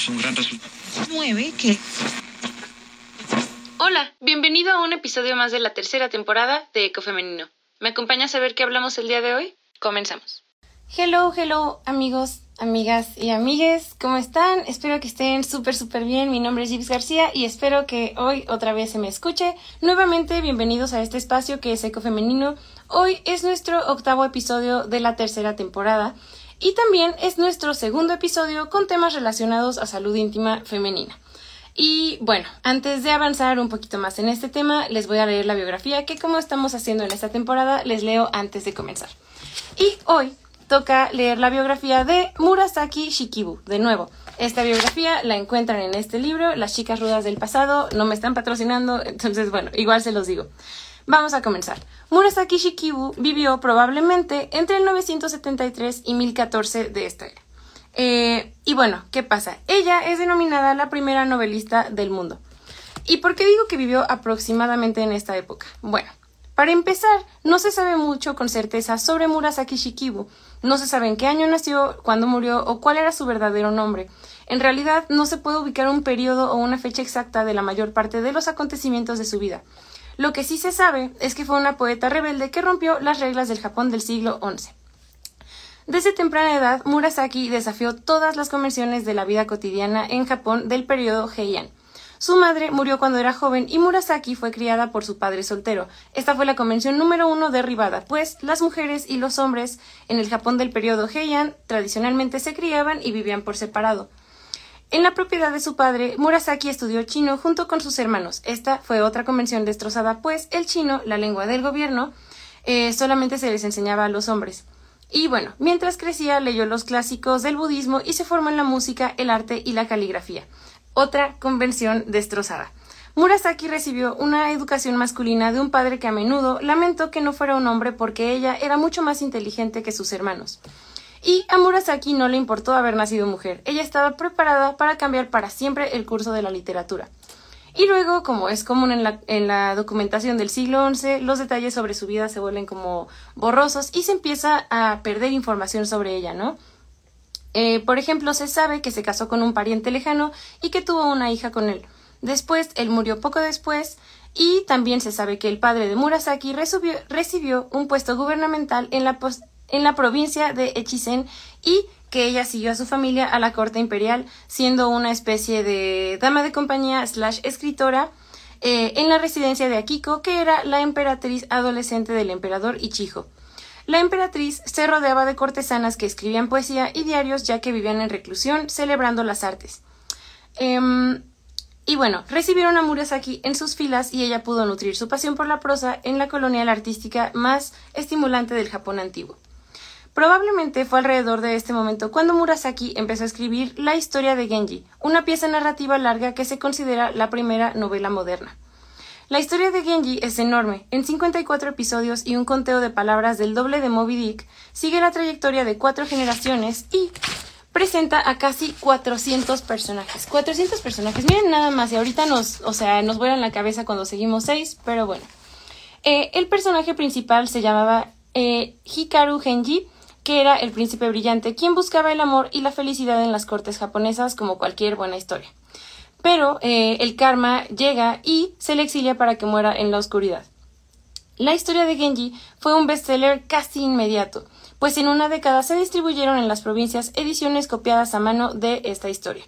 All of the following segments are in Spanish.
tenemos un gran resultado. 9 que Hola, bienvenido a un episodio más de la tercera temporada de Eco Femenino. ¿Me acompañas a ver qué hablamos el día de hoy? Comenzamos. Hello, hello, amigos, amigas y amigues, ¿cómo están? Espero que estén súper, súper bien. Mi nombre es Gibbs García y espero que hoy otra vez se me escuche. Nuevamente, bienvenidos a este espacio que es Eco Femenino. Hoy es nuestro octavo episodio de la tercera temporada y también es nuestro segundo episodio con temas relacionados a salud íntima femenina. Y bueno, antes de avanzar un poquito más en este tema, les voy a leer la biografía que como estamos haciendo en esta temporada, les leo antes de comenzar. Y hoy toca leer la biografía de Murasaki Shikibu, de nuevo. Esta biografía la encuentran en este libro, Las chicas rudas del pasado, no me están patrocinando, entonces bueno, igual se los digo. Vamos a comenzar. Murasaki Shikibu vivió probablemente entre el 973 y 1014 de esta era. Eh, y bueno, ¿qué pasa? Ella es denominada la primera novelista del mundo. ¿Y por qué digo que vivió aproximadamente en esta época? Bueno, para empezar, no se sabe mucho con certeza sobre Murasaki Shikibu. No se sabe en qué año nació, cuándo murió o cuál era su verdadero nombre. En realidad, no se puede ubicar un periodo o una fecha exacta de la mayor parte de los acontecimientos de su vida. Lo que sí se sabe es que fue una poeta rebelde que rompió las reglas del Japón del siglo XI. Desde temprana edad, Murasaki desafió todas las convenciones de la vida cotidiana en Japón del periodo Heian. Su madre murió cuando era joven y Murasaki fue criada por su padre soltero. Esta fue la convención número uno derribada, pues las mujeres y los hombres en el Japón del periodo Heian tradicionalmente se criaban y vivían por separado. En la propiedad de su padre, Murasaki estudió chino junto con sus hermanos. Esta fue otra convención destrozada, pues el chino, la lengua del gobierno, eh, solamente se les enseñaba a los hombres. Y bueno, mientras crecía leyó los clásicos del budismo y se formó en la música, el arte y la caligrafía. Otra convención destrozada. Murasaki recibió una educación masculina de un padre que a menudo lamentó que no fuera un hombre porque ella era mucho más inteligente que sus hermanos. Y a Murasaki no le importó haber nacido mujer. Ella estaba preparada para cambiar para siempre el curso de la literatura. Y luego, como es común en la, en la documentación del siglo XI, los detalles sobre su vida se vuelven como borrosos y se empieza a perder información sobre ella, ¿no? Eh, por ejemplo, se sabe que se casó con un pariente lejano y que tuvo una hija con él. Después, él murió poco después y también se sabe que el padre de Murasaki recibió, recibió un puesto gubernamental en la, en la provincia de Echizen y que ella siguió a su familia a la corte imperial, siendo una especie de dama de compañía slash escritora eh, en la residencia de Akiko, que era la emperatriz adolescente del emperador Ichijo. La emperatriz se rodeaba de cortesanas que escribían poesía y diarios ya que vivían en reclusión celebrando las artes. Em, y bueno, recibieron a Murasaki en sus filas y ella pudo nutrir su pasión por la prosa en la colonial artística más estimulante del Japón antiguo. Probablemente fue alrededor de este momento cuando Murasaki empezó a escribir La historia de Genji, una pieza narrativa larga que se considera la primera novela moderna. La historia de Genji es enorme. En 54 episodios y un conteo de palabras del doble de Moby Dick, sigue la trayectoria de cuatro generaciones y presenta a casi 400 personajes. 400 personajes. Miren nada más, y ahorita nos, o sea, nos vuelan la cabeza cuando seguimos seis, pero bueno. Eh, el personaje principal se llamaba eh, Hikaru Genji que era el príncipe brillante, quien buscaba el amor y la felicidad en las cortes japonesas como cualquier buena historia. Pero eh, el karma llega y se le exilia para que muera en la oscuridad. La historia de Genji fue un bestseller casi inmediato, pues en una década se distribuyeron en las provincias ediciones copiadas a mano de esta historia.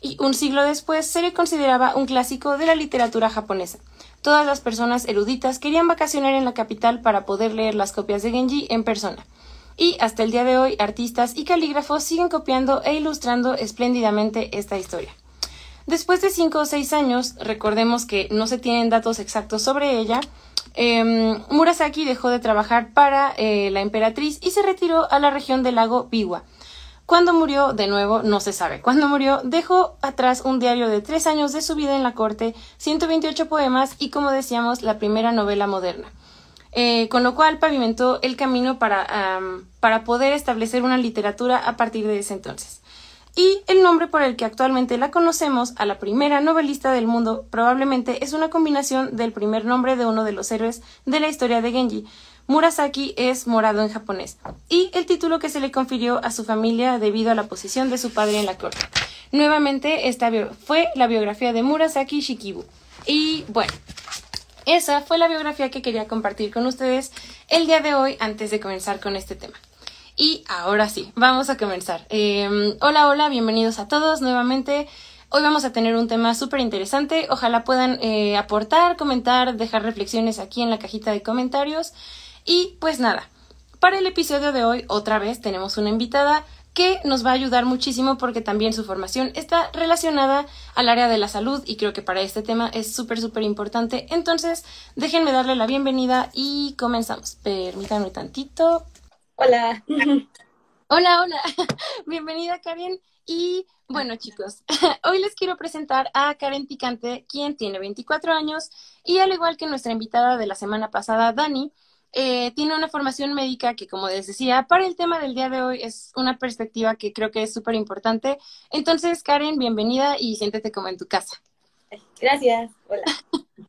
Y un siglo después se le consideraba un clásico de la literatura japonesa. Todas las personas eruditas querían vacacionar en la capital para poder leer las copias de Genji en persona y hasta el día de hoy artistas y calígrafos siguen copiando e ilustrando espléndidamente esta historia. Después de cinco o seis años, recordemos que no se tienen datos exactos sobre ella, em, Murasaki dejó de trabajar para eh, la emperatriz y se retiró a la región del lago Biwa. Cuando murió, de nuevo, no se sabe. Cuando murió, dejó atrás un diario de tres años de su vida en la corte, 128 poemas y, como decíamos, la primera novela moderna. Eh, con lo cual pavimentó el camino para, para poder establecer una literatura a partir de ese entonces. Y el nombre por el que actualmente la conocemos, a la primera novelista del mundo, probablemente es una combinación del primer nombre de uno de los héroes de la historia de Genji. Murasaki es morado en japonés, y el título que se le confirió a su familia debido a la posición de su padre en la corte. nuevamente esta fue la biografía de Murasaki Shikibu. Y bueno, esa fue la biografía que quería compartir con ustedes el día de hoy antes de comenzar con este tema. Y ahora sí, vamos a comenzar. Em, hola, hola, bienvenidos a todos nuevamente. Hoy vamos a tener un tema súper interesante. Ojalá puedan eh, aportar, comentar, dejar reflexiones aquí en la cajita de comentarios. Y pues nada, para el episodio de hoy otra vez tenemos una invitada que nos va a ayudar muchísimo porque también su formación está relacionada al área de la salud y creo que para este tema es súper, súper importante. Entonces, déjenme darle la bienvenida y comenzamos. Permítanme tantito. Hola. Hola, hola. Bienvenida, Karen. Y bueno, chicos, hoy les quiero presentar a Karen Picante, quien tiene 24 años y al igual que nuestra invitada de la semana pasada, Dani, eh, tiene una formación médica que, como les decía, para el tema del día de hoy es una perspectiva que creo que es súper importante. Entonces, Karen, bienvenida y siéntete como en tu casa. Gracias. Hola.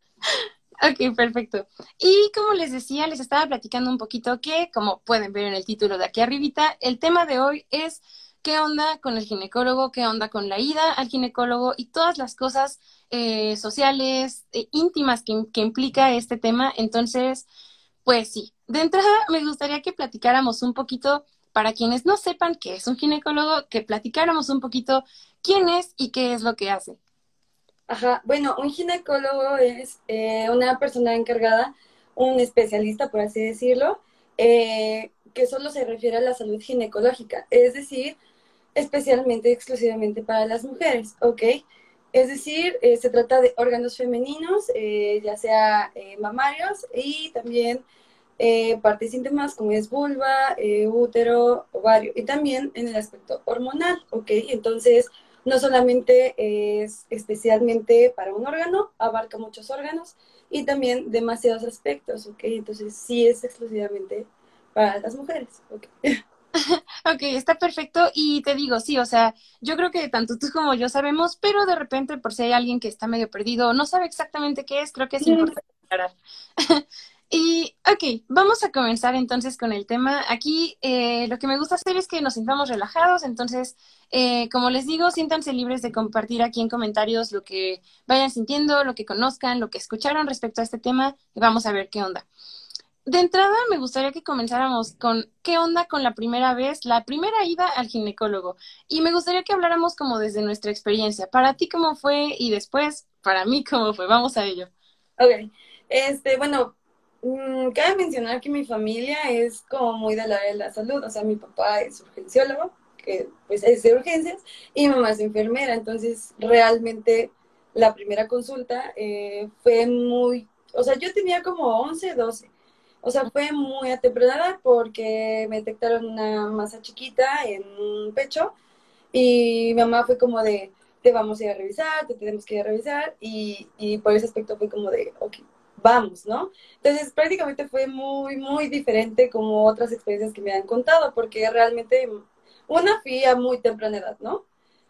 Ok, perfecto. Y como les decía, les estaba platicando un poquito que, como pueden ver en el título de aquí arribita, el tema de hoy es qué onda con el ginecólogo, qué onda con la ida al ginecólogo y todas las cosas eh, sociales, e íntimas que, que implica este tema. Entonces, pues sí, de entrada me gustaría que platicáramos un poquito, para quienes no sepan qué es un ginecólogo, que platicáramos un poquito quién es y qué es lo que hace. Ajá, bueno, un ginecólogo es eh, una persona encargada, un especialista, por así decirlo, eh, que solo se refiere a la salud ginecológica, es decir, especialmente, exclusivamente para las mujeres, ¿ok? Es decir, eh, se trata de órganos femeninos, ya sea mamarios y también partes íntimas como es vulva, útero, ovario, y también en el aspecto hormonal, ¿ok? Entonces, no solamente es especialmente para un órgano, abarca muchos órganos y también demasiados aspectos, ¿ok? Entonces sí es exclusivamente para las mujeres, ¿ok? ok, está perfecto. Y te digo, sí, o sea, yo creo que tanto tú como yo sabemos, pero de repente, por si hay alguien que está medio perdido o no sabe exactamente qué es, creo que es importante aclarar. Y, ok, vamos a comenzar entonces con el tema. Aquí eh, lo que me gusta hacer es que nos sintamos relajados, entonces, eh, como les digo, siéntanse libres de compartir aquí en comentarios lo que vayan sintiendo, lo que conozcan, lo que escucharon respecto a este tema, y vamos a ver qué onda. De entrada, me gustaría que comenzáramos con qué onda con la primera vez, la primera ida al ginecólogo. Y me gustaría que habláramos como desde nuestra experiencia. Para ti, ¿cómo fue? Y después, para mí, ¿cómo fue? Vamos a ello. Ok. Este, bueno, Mm, cabe mencionar que mi familia es como muy del área de la salud, o sea, mi papá es urgenciólogo, que pues es de urgencias, y mi mamá es enfermera, entonces realmente la primera consulta eh, fue muy, o sea, yo tenía como 11, 12, o sea, fue muy atemprada porque me detectaron una masa chiquita en un pecho y mi mamá fue como de, te vamos a ir a revisar, te tenemos que ir a revisar y, y por ese aspecto fue como de, ok, vamos, ¿no? Entonces prácticamente fue muy, muy diferente como otras experiencias que me han contado, porque realmente una fui a muy temprana edad, ¿no?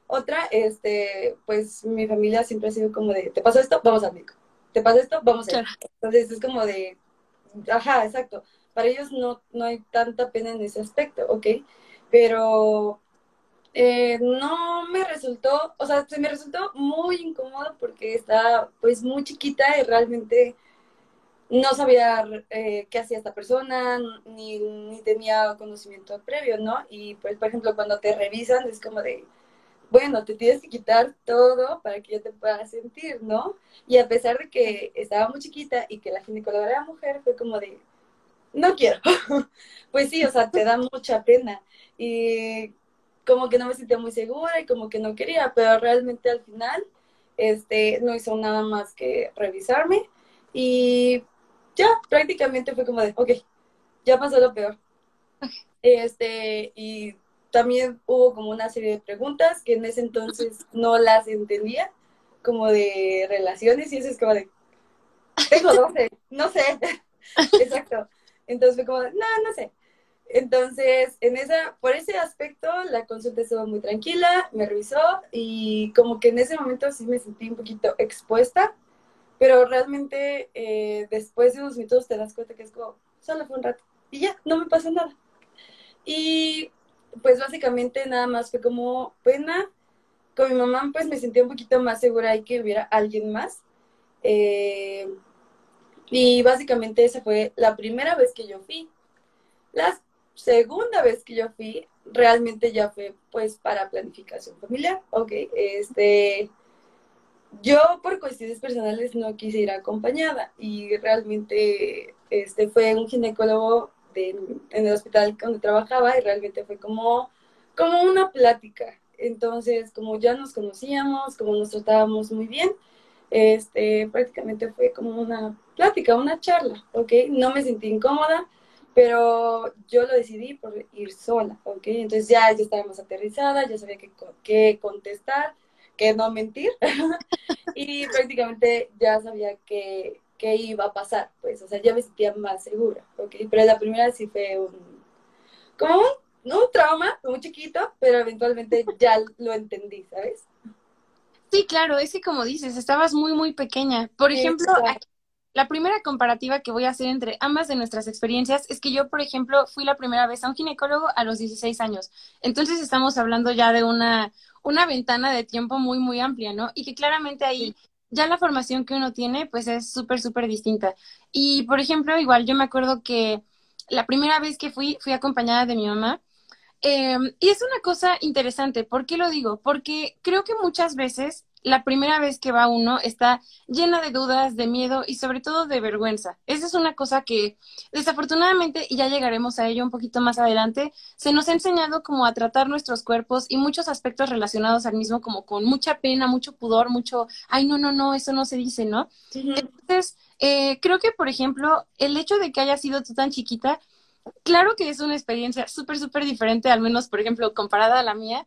Otra, este, pues mi familia siempre ha sido como de, ¿te pasa esto? Vamos al médico. ¿Te pasa esto? Vamos a ir. Entonces es como de, ajá, exacto. Para ellos no, no hay tanta pena en ese aspecto, ¿ok? Pero eh, no me resultó, o sea, se me resultó muy incómodo porque estaba pues muy chiquita y realmente no sabía eh, qué hacía esta persona, ni, ni, tenía conocimiento previo, ¿no? Y pues, por ejemplo, cuando te revisan es como de, bueno, te tienes que quitar todo para que yo te pueda sentir, ¿no? Y a pesar de que estaba muy chiquita y que la ginecóloga era mujer, fue como de, no quiero. pues sí, o sea, te da mucha pena. Y como que no me sentía muy segura y como que no quería, pero realmente al final, este, no hizo nada más que revisarme y ya prácticamente fue como de, ok, ya pasó lo peor. Este, y también hubo como una serie de preguntas que en ese entonces no las entendía, como de relaciones, y eso es como de, tengo 12, no sé. Exacto. Entonces fue como, no, no sé. Entonces, en esa, por ese aspecto, la consulta estuvo muy tranquila, me revisó y como que en ese momento sí me sentí un poquito expuesta pero realmente eh, después de unos minutos te das cuenta que es como, solo fue un rato y ya, no me pasa nada. Y pues básicamente nada más fue como pena con mi mamá pues me sentía un poquito más segura y que hubiera alguien más. Eh, y básicamente esa fue la primera vez que yo fui. La segunda vez que yo fui realmente ya fue pues para planificación familiar, ok, este, yo por cuestiones personales no quise ir acompañada y realmente este fue un ginecólogo en el hospital donde trabajaba y realmente fue como, como una plática. Entonces, como ya nos conocíamos, como nos tratábamos muy bien, este, prácticamente fue como una plática, una charla, ¿ok? No me sentí incómoda, pero yo lo decidí por ir sola, ¿ok? Entonces ya, ya estaba más aterrizada, ya sabía qué, contestar, qué no mentir, y prácticamente ya sabía qué, iba a pasar, pues, o sea, ya me sentía más segura, ¿ok? Pero la primera sí fue un, como un, un trauma, muy chiquito, pero eventualmente ya lo entendí, ¿sabes? Sí, claro, es que como dices, estabas muy, muy pequeña. Por ejemplo, la primera comparativa que voy a hacer entre ambas de nuestras experiencias es que yo, por ejemplo, fui la primera vez a un ginecólogo a los 16 años. Entonces estamos hablando ya de una, una ventana de tiempo muy, muy amplia, ¿no? Y que claramente ahí ya la formación que uno tiene, pues es súper, súper distinta. Y, por ejemplo, igual yo me acuerdo que la primera vez que fui, fui acompañada de mi mamá Em, y es una cosa interesante, ¿por qué lo digo? Porque creo que muchas veces la primera vez que va uno está llena de dudas, de miedo y sobre todo de vergüenza. Esa es una cosa que desafortunadamente, y ya llegaremos a ello un poquito más adelante, se nos ha enseñado como a tratar nuestros cuerpos y muchos aspectos relacionados al mismo como con mucha pena, mucho pudor, mucho, ay, no, no, no, eso no se dice, ¿no? Entonces, eh, creo que, por ejemplo, el hecho de que haya sido tú tan chiquita, claro que es una experiencia súper, súper diferente, al menos, por ejemplo, comparada a la mía,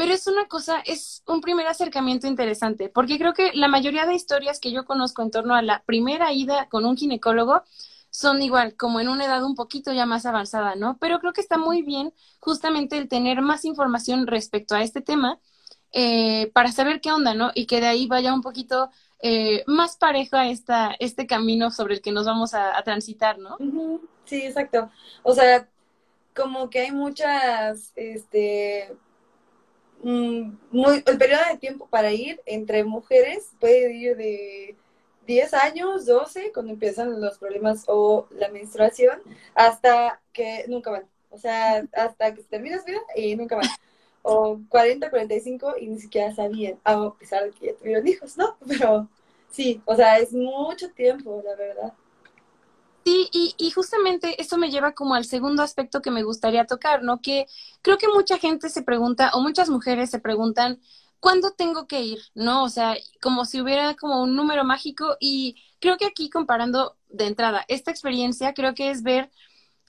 pero es una cosa, es un primer acercamiento interesante, porque creo que la mayoría de historias que yo conozco en torno a la primera ida con un ginecólogo son igual, como en una edad un poquito ya más avanzada, ¿no? Pero creo que está muy bien justamente el tener más información respecto a este tema eh, para saber qué onda, ¿no? Y que de ahí vaya un poquito eh, más pareja esta, este camino sobre el que nos vamos a, transitar, ¿no? Sí, exacto. O sea, como que hay muchas, este, muy, el periodo de tiempo para ir entre mujeres puede ir de 10 años, 12, cuando empiezan los problemas o la menstruación, hasta que nunca van. O sea, hasta que se termina su vida y nunca van. O 40, 45 y ni siquiera sabían, a pesar de que ya tuvieron hijos, ¿no? Pero sí, o sea, es mucho tiempo, la verdad. Sí, y, y, justamente eso me lleva como al segundo aspecto que me gustaría tocar, ¿no? Que creo que mucha gente se pregunta, o muchas mujeres se preguntan, ¿cuándo tengo que ir? ¿No? O sea, como si hubiera como un número mágico y creo que aquí comparando de entrada esta experiencia, creo que es ver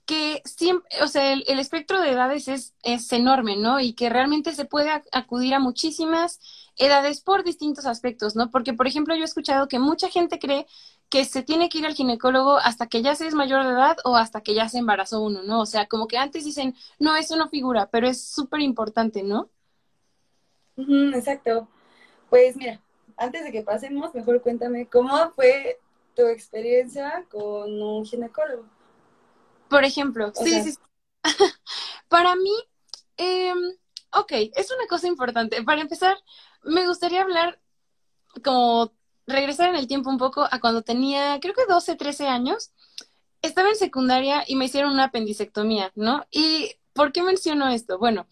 que siempre, o sea, el, espectro de edades es, es, enorme, ¿no? Y que realmente se puede acudir a muchísimas edades por distintos aspectos, ¿no? Porque, por ejemplo, yo he escuchado que mucha gente cree que se tiene que ir al ginecólogo hasta que ya se es mayor de edad o hasta que ya se embarazó uno, ¿no? O sea, como que antes dicen, no, eso no figura, pero es súper importante, ¿no? exacto. Pues mira, antes de que pasemos, mejor cuéntame, ¿cómo fue tu experiencia con un ginecólogo? Por ejemplo, sí, sí, sí. Para mí, eh, ok, es una cosa importante. Para empezar, me gustaría hablar como regresar en el tiempo un poco a cuando tenía, creo que 12, 13 años. Estaba en secundaria y me hicieron una apendicectomía, ¿no? ¿Y por qué menciono esto? Bueno,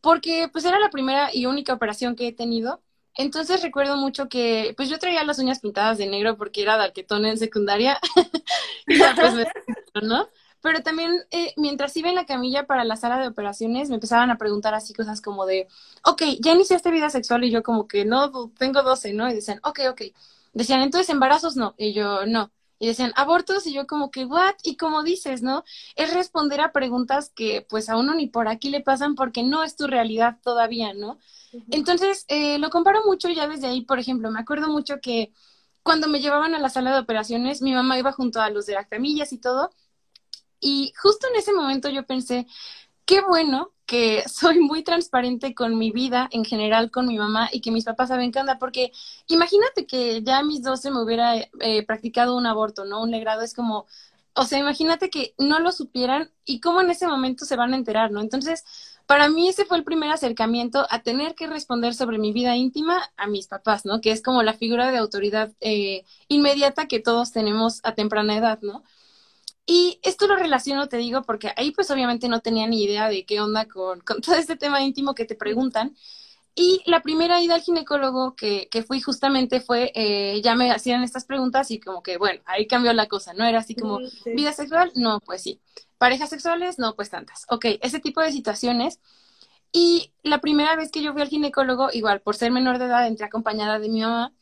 porque pues era la primera y única operación que he tenido. Entonces recuerdo mucho que pues yo traía las uñas pintadas de negro porque era dalquetón en secundaria. y pues me, ¿no? Pero también eh, mientras iba en la camilla para la sala de operaciones me empezaban a preguntar así cosas como de, ok, ya iniciaste vida sexual y yo como que no, tengo 12, ¿no? Y decían, ok, ok. Decían, entonces embarazos no. Y yo, no. Y decían, abortos, y yo como que, what? Y como dices, ¿no? Es responder a preguntas que pues a uno ni por aquí le pasan porque no es tu realidad todavía, ¿no? Entonces, eh, lo comparo mucho ya desde ahí, por ejemplo, me acuerdo mucho que cuando me llevaban a la sala de operaciones, mi mamá iba junto a los de las camillas y todo, y justo en ese momento yo pensé, qué bueno que soy muy transparente con mi vida en general, con mi mamá y que mis papás saben qué onda, porque imagínate que ya a mis 12 me hubiera eh, practicado un aborto, ¿no? Un legrado es como, o sea, imagínate que no lo supieran y cómo en ese momento se van a enterar, ¿no? Entonces, para mí ese fue el primer acercamiento a tener que responder sobre mi vida íntima a mis papás, ¿no? Que es como la figura de autoridad eh, inmediata que todos tenemos a temprana edad, ¿no? Y esto lo relaciono, te digo, porque ahí pues obviamente no tenía ni idea de qué onda con, con todo este tema íntimo que te preguntan. Y la primera ida al ginecólogo que, que fui justamente fue, eh, ya me hacían estas preguntas y como que, bueno, ahí cambió la cosa, ¿no? Era así como, ¿vida sexual? No, pues sí. ¿Parejas sexuales? No, pues tantas. Ok, ese tipo de situaciones. Y la primera vez que yo fui al ginecólogo, igual, por ser menor de edad, entré acompañada de mi mamá.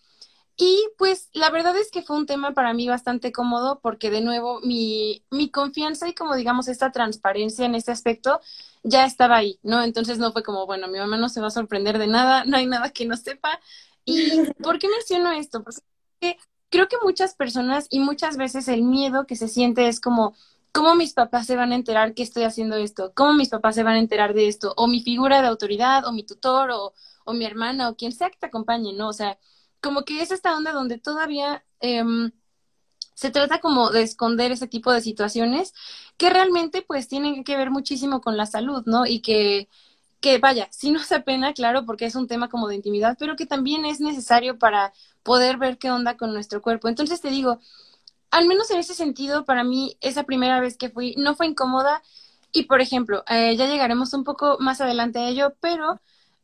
Y pues la verdad es que fue un tema para mí bastante cómodo porque de nuevo mi, mi confianza y como digamos esta transparencia en este aspecto ya estaba ahí, ¿no? Entonces no fue como, bueno, mi mamá no se va a sorprender de nada, no hay nada que no sepa. ¿Y por qué menciono esto? Porque creo que muchas personas y muchas veces el miedo que se siente es como, ¿cómo mis papás se van a enterar que estoy haciendo esto? ¿Cómo mis papás se van a enterar de esto? O mi figura de autoridad, o mi tutor, o, o mi hermana, o quien sea que te acompañe, ¿no? O sea, como que es esta onda donde todavía em, se trata como de esconder ese tipo de situaciones que realmente pues tienen que ver muchísimo con la salud, ¿no? Y que, que vaya, sí nos da pena, claro, porque es un tema como de intimidad, pero que también es necesario para poder ver qué onda con nuestro cuerpo. Entonces te digo, al menos en ese sentido, para mí, esa primera vez que fui no fue incómoda. Y, por ejemplo, eh, ya llegaremos un poco más adelante a ello, pero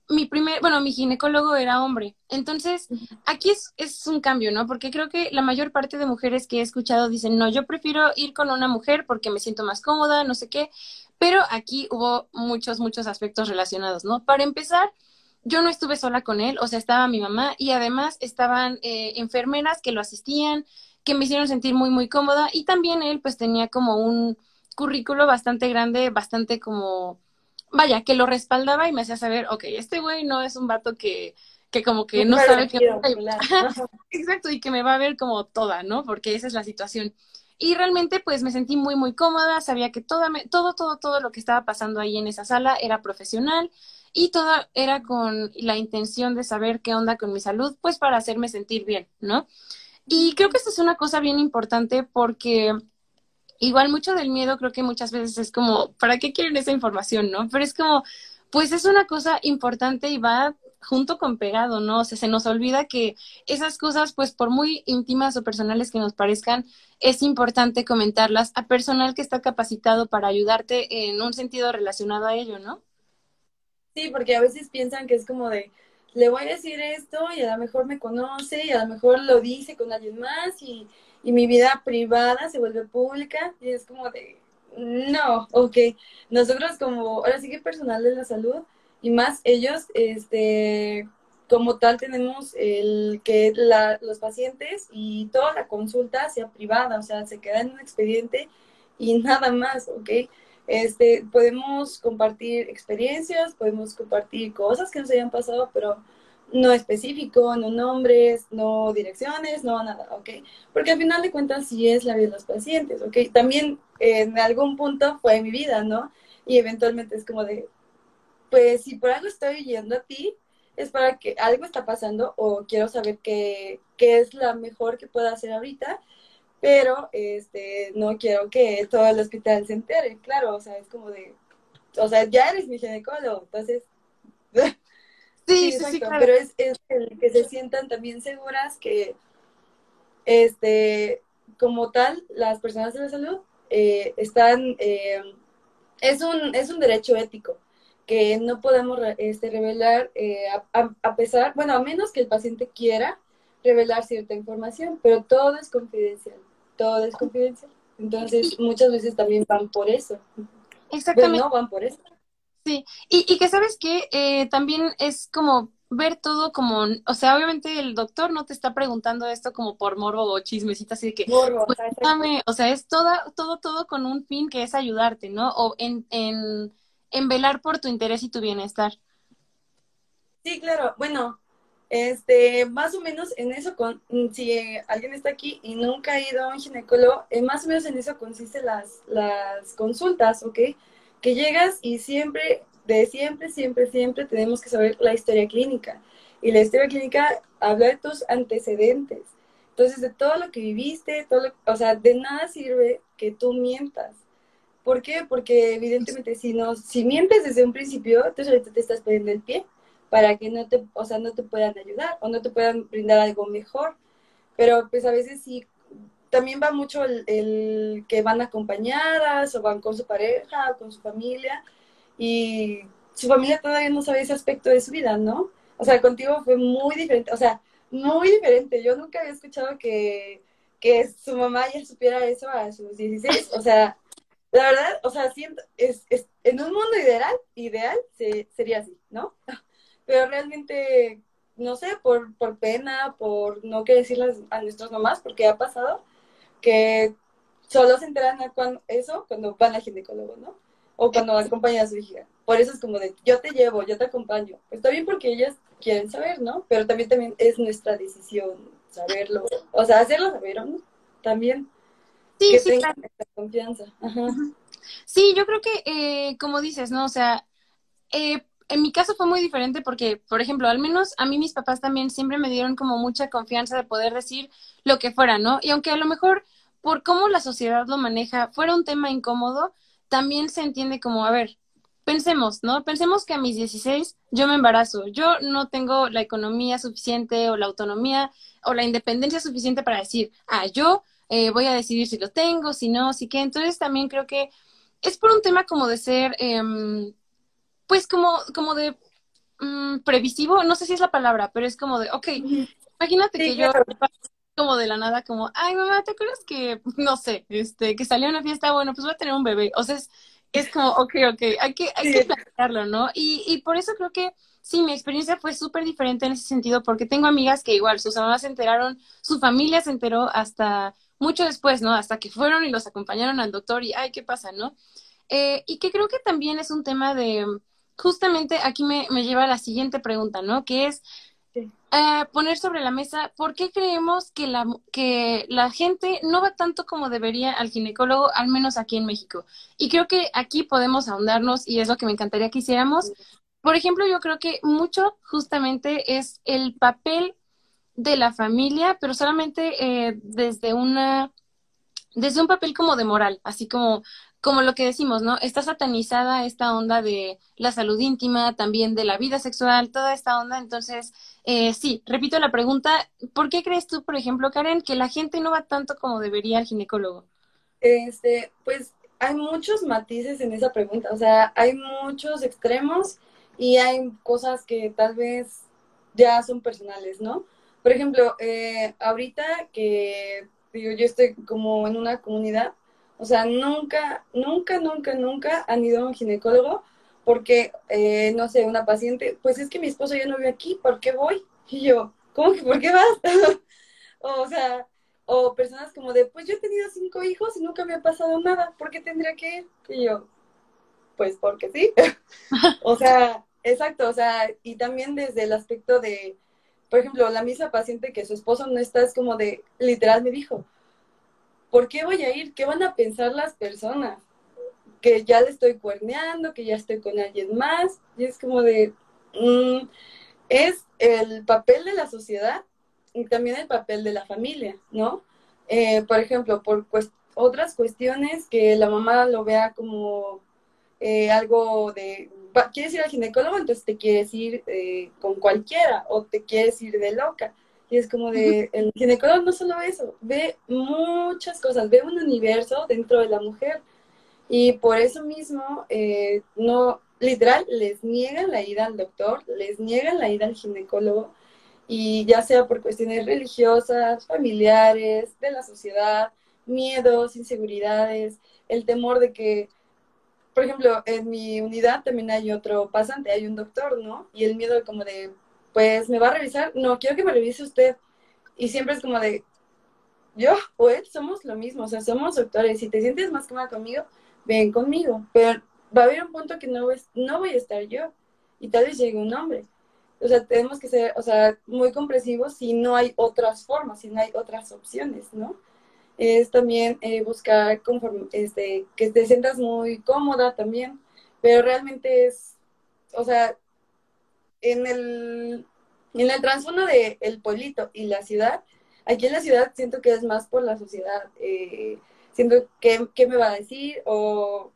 mi primer, bueno, mi ginecólogo era hombre. Entonces, aquí es, es un cambio, ¿no? Porque creo que la mayor parte de mujeres que he escuchado dicen, no, yo prefiero ir con una mujer porque me siento más cómoda, no sé qué. Pero aquí hubo muchos, muchos aspectos relacionados, ¿no? Para empezar, yo no estuve sola con él, o sea, estaba mi mamá y además estaban eh, enfermeras que lo asistían, que me hicieron sentir muy, muy cómoda y también él pues tenía como un currículo bastante grande, bastante como vaya, que lo respaldaba y me hacía saber, ok, este güey no es un vato que, que como que no, sabe qué... Exacto, y que me va a ver como toda, ¿no? Porque esa es la situación. Y realmente pues me sentí muy, muy cómoda, sabía que toda todo, todo, todo lo que estaba pasando ahí en esa sala era profesional y todo era con la intención de saber qué onda con mi salud, pues para hacerme sentir bien, ¿no? Y creo que esto es una cosa bien importante porque igual mucho del miedo creo que muchas veces es como, ¿para qué quieren esa información, no? Pero es como, pues es una cosa importante y va junto con pegado, ¿no? O sea, se nos olvida que esas cosas, pues por muy íntimas o personales que nos parezcan, es importante comentarlas a personal que está capacitado para ayudarte en un sentido relacionado a ello, ¿no? Sí, porque a veces piensan que es como de, le voy a decir esto y a lo mejor me conoce y a lo mejor lo dice con alguien más y y mi vida privada se vuelve pública y es como de, no, ok, nosotros como, ahora sí que personal de la salud y más ellos, este, como tal tenemos el que la, los pacientes y toda la consulta sea privada, o sea, se queda en un expediente y nada más, ¿ok? Este, podemos compartir experiencias, podemos compartir cosas que nos hayan pasado, pero no específico, no nombres, no direcciones, no nada, ¿ok? Porque al final de cuentas sí es la vida de los pacientes, ¿ok? También en algún punto fue mi vida, ¿no? Y eventualmente es como de, pues si por algo estoy yendo a ti, es para que algo está pasando o quiero saber qué, qué es la mejor que pueda hacer ahorita, pero este, no quiero que todo el hospital se entere, claro, o sea, es como de, o sea, ya eres mi ginecólogo, entonces... Sí, sí, sí, Pero es, el que se sientan también seguras que, este, como tal, las personas de la salud eh, están, eh, es, un, es un derecho ético que no podemos este, revelar eh, a, pesar, bueno, a menos que el paciente quiera revelar cierta información, pero todo es confidencial, todo es confidencial. Entonces, muchas veces también van por eso. Exactamente. no van por eso. Sí, y, y que sabes que eh, también es como ver todo como, o sea, obviamente el doctor no te está preguntando esto como por morbo o chismecita, así de que, morbo, pues, o sea, es toda, todo, todo con un fin que es ayudarte, ¿no? O en, en, en velar por tu interés y tu bienestar. Sí, claro, bueno, este, más o menos en eso, con, si alguien está aquí y nunca ha ido a un ginecólogo, eh, más o menos en eso consiste las, las consultas, ¿ok? Que llegas y siempre, de siempre, siempre, siempre tenemos que saber la historia clínica. Y la historia clínica habla de tus antecedentes. Entonces, de todo lo que viviste, todo o sea, de nada sirve que tú mientas. ¿Por qué? Porque evidentemente si no, si mientes desde un principio, entonces ahorita te estás poniendo el pie para que no te, o sea, no te puedan ayudar o no te puedan brindar algo mejor. Pero pues a veces sí, también va mucho el, que van acompañadas o van con su pareja o con su familia y su familia todavía no sabe ese aspecto de su vida, ¿no? O sea, contigo fue muy diferente, o sea, muy diferente. Yo nunca había escuchado que, que su mamá ya supiera eso a sus 16. O sea, la verdad, o sea, siento, es, es, en un mundo ideal, ideal sería así, ¿no? Pero realmente, no sé, por, por pena, por no querer decirles a nuestros mamás, porque ha pasado que solo se enteran a cuando, eso cuando van al ginecólogo, ¿no? O cuando acompañan a su hija. Por eso es como de, yo te llevo, yo te acompaño. Está bien porque ellas quieren saber, ¿no? Pero también, también es nuestra decisión saberlo. O sea, hacerlo saber, ¿no? También. Sí, que sí, tengan esta confianza. Sí, yo creo que, eh, como dices, ¿no? O sea, eh, en mi caso fue muy diferente porque, por ejemplo, al menos a mí mis papás también siempre me dieron como mucha confianza de poder decir lo que fuera, ¿no? Y aunque a lo mejor por cómo la sociedad lo maneja fuera un tema incómodo, también se entiende como, a ver, pensemos, ¿no? Pensemos que a mis 16 yo me embarazo, yo no tengo la economía suficiente o la autonomía o la independencia suficiente para decir, ah, yo eh, voy a decidir si lo tengo, si no, si qué. Entonces también creo que es por un tema como de ser, eh, pues como, como de mm, previsivo, no sé si es la palabra, pero es como de, ok, imagínate que yo como de la nada, como, ay mamá, ¿te acuerdas que, no sé, este, que salió a una fiesta, bueno, pues voy a tener un bebé? O sea, es, es como, ok, ok, hay que, hay que plantearlo, ¿no? Y, y por eso creo que sí, mi experiencia fue súper diferente en ese sentido, porque tengo amigas que igual sus mamás se enteraron, su familia se enteró hasta mucho después, ¿no? Hasta que fueron y los acompañaron al doctor y, ay, ¿qué pasa, no? Eh, y que creo que también es un tema de, justamente aquí me, me lleva a la siguiente pregunta, ¿no? Que es eh, poner sobre la mesa por qué creemos que la, que la gente no va tanto como debería al ginecólogo, al menos aquí en México. Y creo que aquí podemos ahondarnos y es lo que me encantaría que hiciéramos. Por ejemplo, yo creo que mucho justamente es el papel de la familia, pero solamente eh, desde una desde un papel como de moral, así como como lo que decimos, ¿no? Está satanizada esta onda de la salud íntima, también de la vida sexual, toda esta onda. Entonces, eh, sí, repito la pregunta, ¿por qué crees tú, por ejemplo, Karen, que la gente no va tanto como debería al ginecólogo? Este, pues hay muchos matices en esa pregunta, o sea, hay muchos extremos y hay cosas que tal vez ya son personales, ¿no? Por ejemplo, eh, ahorita que digo, yo estoy como en una comunidad, o sea, nunca, nunca, nunca, nunca han ido a un ginecólogo porque, eh, no sé, una paciente, pues es que mi esposo ya no vive aquí, ¿por qué voy? Y yo, ¿cómo que por qué vas? o sea, o personas como de, pues yo he tenido cinco hijos y nunca me ha pasado nada, ¿por qué tendría que ir? Y yo, pues porque sí. o sea, exacto, o sea, y también desde el aspecto de, por ejemplo, la misma paciente que su esposo no está, es como de, literal me dijo, ¿por qué voy a ir? ¿Qué van a pensar las personas? Que ya le estoy cuerneando, que ya estoy con alguien más. Y es como de, mm, es el papel de la sociedad y también el papel de la familia, ¿no? Eh, por ejemplo, por otras cuestiones que la mamá lo vea como eh, algo de, quieres ir al ginecólogo, entonces te quieres ir eh, con cualquiera o te quieres ir de loca. Y es como de, el ginecólogo no solo eso, ve muchas cosas, ve un universo dentro de la mujer. Y por eso mismo, eh, no, literal, les niegan la ida al doctor, les niegan la ida al ginecólogo, y ya sea por cuestiones religiosas, familiares, de la sociedad, miedos, inseguridades, el temor de que, por ejemplo, en mi unidad también hay otro pasante, hay un doctor, ¿no? Y el miedo como de, pues me va a revisar, no, quiero que me revise usted. Y siempre es como de, yo o él somos lo mismo, o sea, somos doctores. Si te sientes más cómoda conmigo, ven conmigo. Pero va a haber un punto que no, no voy a estar yo y tal vez llegue un hombre. O sea, tenemos que ser, o sea, muy comprensivos si no hay otras formas, si no hay otras opciones, ¿no? Es también eh, buscar conforme, este, que te sientas muy cómoda también, pero realmente es, o sea, en el, en el trasfondo de el pueblito y la ciudad, aquí en la ciudad siento que es más por la sociedad. Eh, siento que, qué me va a decir o